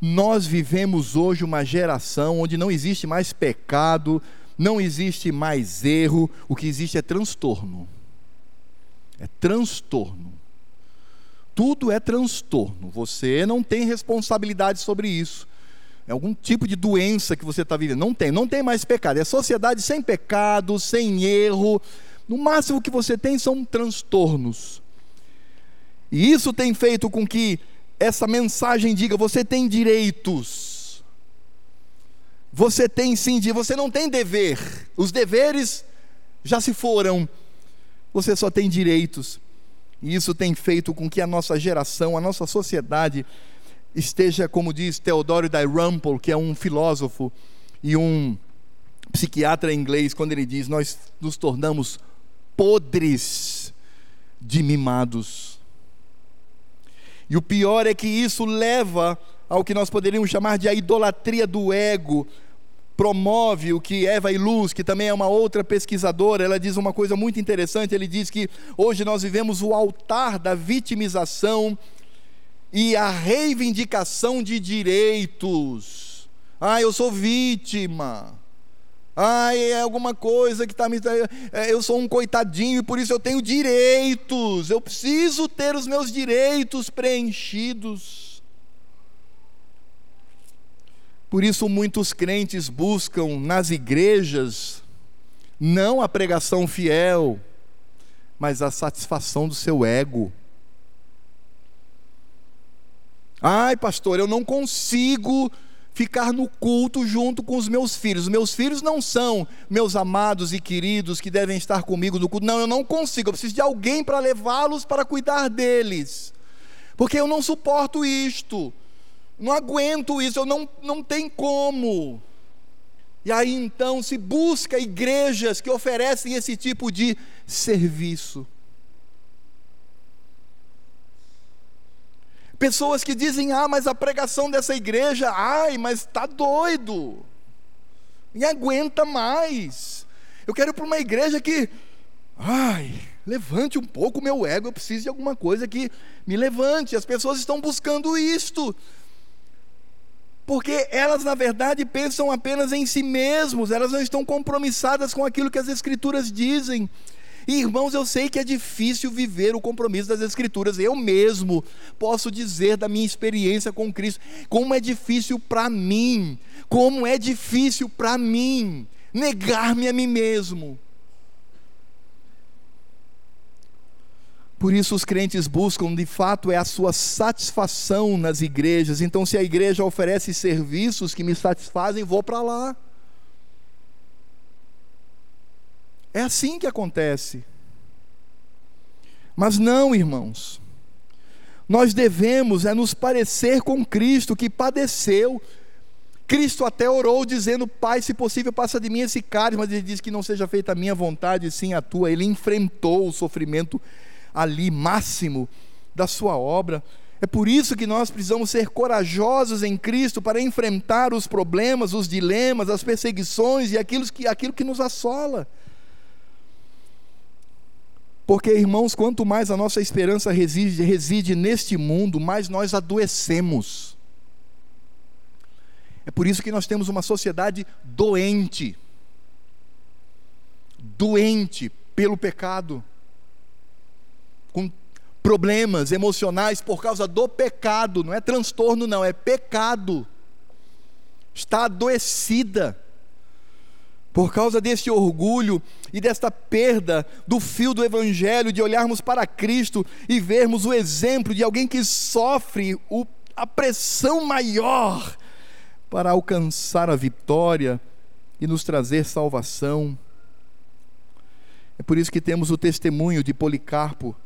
Nós vivemos hoje uma geração onde não existe mais pecado, não existe mais erro, o que existe é transtorno. É transtorno. Tudo é transtorno. Você não tem responsabilidade sobre isso é algum tipo de doença que você está vivendo. Não tem, não tem mais pecado. É sociedade sem pecado, sem erro. No máximo que você tem são transtornos. E isso tem feito com que essa mensagem diga: você tem direitos. Você tem sim, você não tem dever. Os deveres já se foram. Você só tem direitos. E isso tem feito com que a nossa geração, a nossa sociedade, esteja, como diz Theodore Dalrymple, que é um filósofo e um psiquiatra inglês, quando ele diz: Nós nos tornamos podres de mimados. E o pior é que isso leva ao que nós poderíamos chamar de a idolatria do ego. Promove o que Eva Iluz, que também é uma outra pesquisadora, ela diz uma coisa muito interessante. Ele diz que hoje nós vivemos o altar da vitimização e a reivindicação de direitos. Ah, eu sou vítima. Ai, é alguma coisa que está me. É, eu sou um coitadinho e por isso eu tenho direitos. Eu preciso ter os meus direitos preenchidos. Por isso, muitos crentes buscam nas igrejas não a pregação fiel, mas a satisfação do seu ego. Ai, pastor, eu não consigo ficar no culto junto com os meus filhos. Os meus filhos não são meus amados e queridos que devem estar comigo no culto. Não, eu não consigo. Eu preciso de alguém para levá-los para cuidar deles. Porque eu não suporto isto. Não aguento isso, eu não, não tem como. E aí então se busca igrejas que oferecem esse tipo de serviço. Pessoas que dizem: ah, mas a pregação dessa igreja, ai, mas está doido, e aguenta mais. Eu quero ir para uma igreja que, ai, levante um pouco o meu ego, eu preciso de alguma coisa que me levante. As pessoas estão buscando isto, porque elas, na verdade, pensam apenas em si mesmos, elas não estão compromissadas com aquilo que as Escrituras dizem. Irmãos, eu sei que é difícil viver o compromisso das Escrituras. Eu mesmo posso dizer da minha experiência com Cristo, como é difícil para mim, como é difícil para mim negar-me a mim mesmo. Por isso os crentes buscam, de fato, é a sua satisfação nas igrejas. Então, se a igreja oferece serviços que me satisfazem, vou para lá. É assim que acontece. Mas não, irmãos. Nós devemos é nos parecer com Cristo que padeceu. Cristo até orou dizendo: Pai, se possível, passa de mim esse cálice, mas ele diz que não seja feita a minha vontade, sim a tua. Ele enfrentou o sofrimento ali máximo da sua obra. É por isso que nós precisamos ser corajosos em Cristo para enfrentar os problemas, os dilemas, as perseguições e aquilo que, aquilo que nos assola. Porque, irmãos, quanto mais a nossa esperança reside, reside neste mundo, mais nós adoecemos. É por isso que nós temos uma sociedade doente doente pelo pecado, com problemas emocionais por causa do pecado, não é transtorno, não, é pecado. Está adoecida por causa desse orgulho e desta perda do fio do Evangelho, de olharmos para Cristo e vermos o exemplo de alguém que sofre o, a pressão maior para alcançar a vitória e nos trazer salvação. É por isso que temos o testemunho de Policarpo,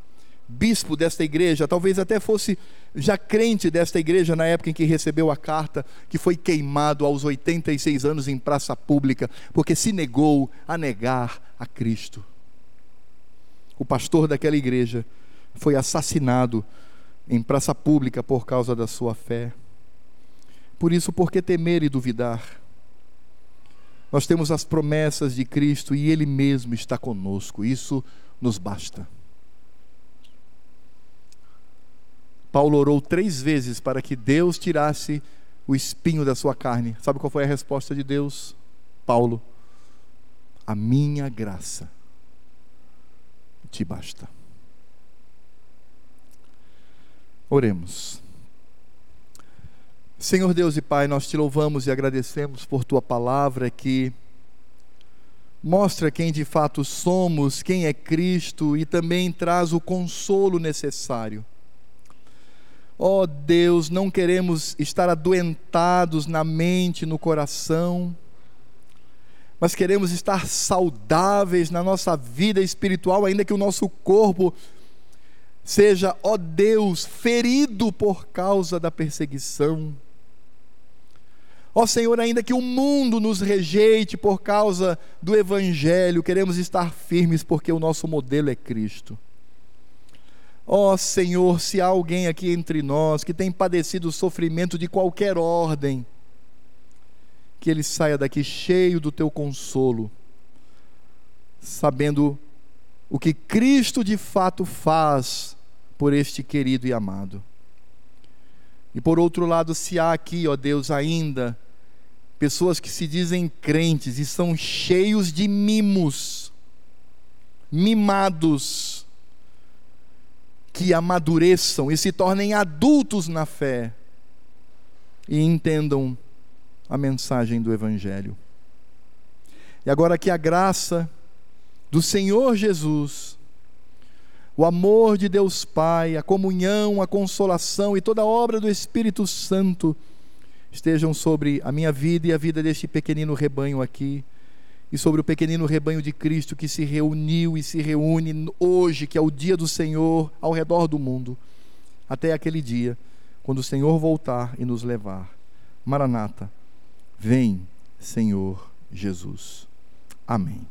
bispo desta igreja, talvez até fosse já crente desta igreja na época em que recebeu a carta, que foi queimado aos 86 anos em praça pública, porque se negou a negar a Cristo. O pastor daquela igreja foi assassinado em praça pública por causa da sua fé. Por isso, por que temer e duvidar? Nós temos as promessas de Cristo e Ele mesmo está conosco, isso nos basta. Paulo orou três vezes para que Deus tirasse o espinho da sua carne. Sabe qual foi a resposta de Deus? Paulo, a minha graça te basta. Oremos. Senhor Deus e Pai, nós te louvamos e agradecemos por tua palavra que mostra quem de fato somos, quem é Cristo e também traz o consolo necessário. Ó oh Deus, não queremos estar adoentados na mente, no coração, mas queremos estar saudáveis na nossa vida espiritual, ainda que o nosso corpo seja, ó oh Deus, ferido por causa da perseguição. Ó Senhor, ainda que o mundo nos rejeite por causa do Evangelho, queremos estar firmes porque o nosso modelo é Cristo. Ó oh, Senhor, se há alguém aqui entre nós que tem padecido sofrimento de qualquer ordem, que ele saia daqui cheio do teu consolo, sabendo o que Cristo de fato faz por este querido e amado. E por outro lado, se há aqui, ó Deus, ainda pessoas que se dizem crentes e são cheios de mimos, mimados, que amadureçam e se tornem adultos na fé e entendam a mensagem do Evangelho. E agora que a graça do Senhor Jesus, o amor de Deus Pai, a comunhão, a consolação e toda a obra do Espírito Santo estejam sobre a minha vida e a vida deste pequenino rebanho aqui, e sobre o pequenino rebanho de Cristo que se reuniu e se reúne hoje, que é o dia do Senhor, ao redor do mundo, até aquele dia, quando o Senhor voltar e nos levar. Maranata, vem, Senhor Jesus. Amém.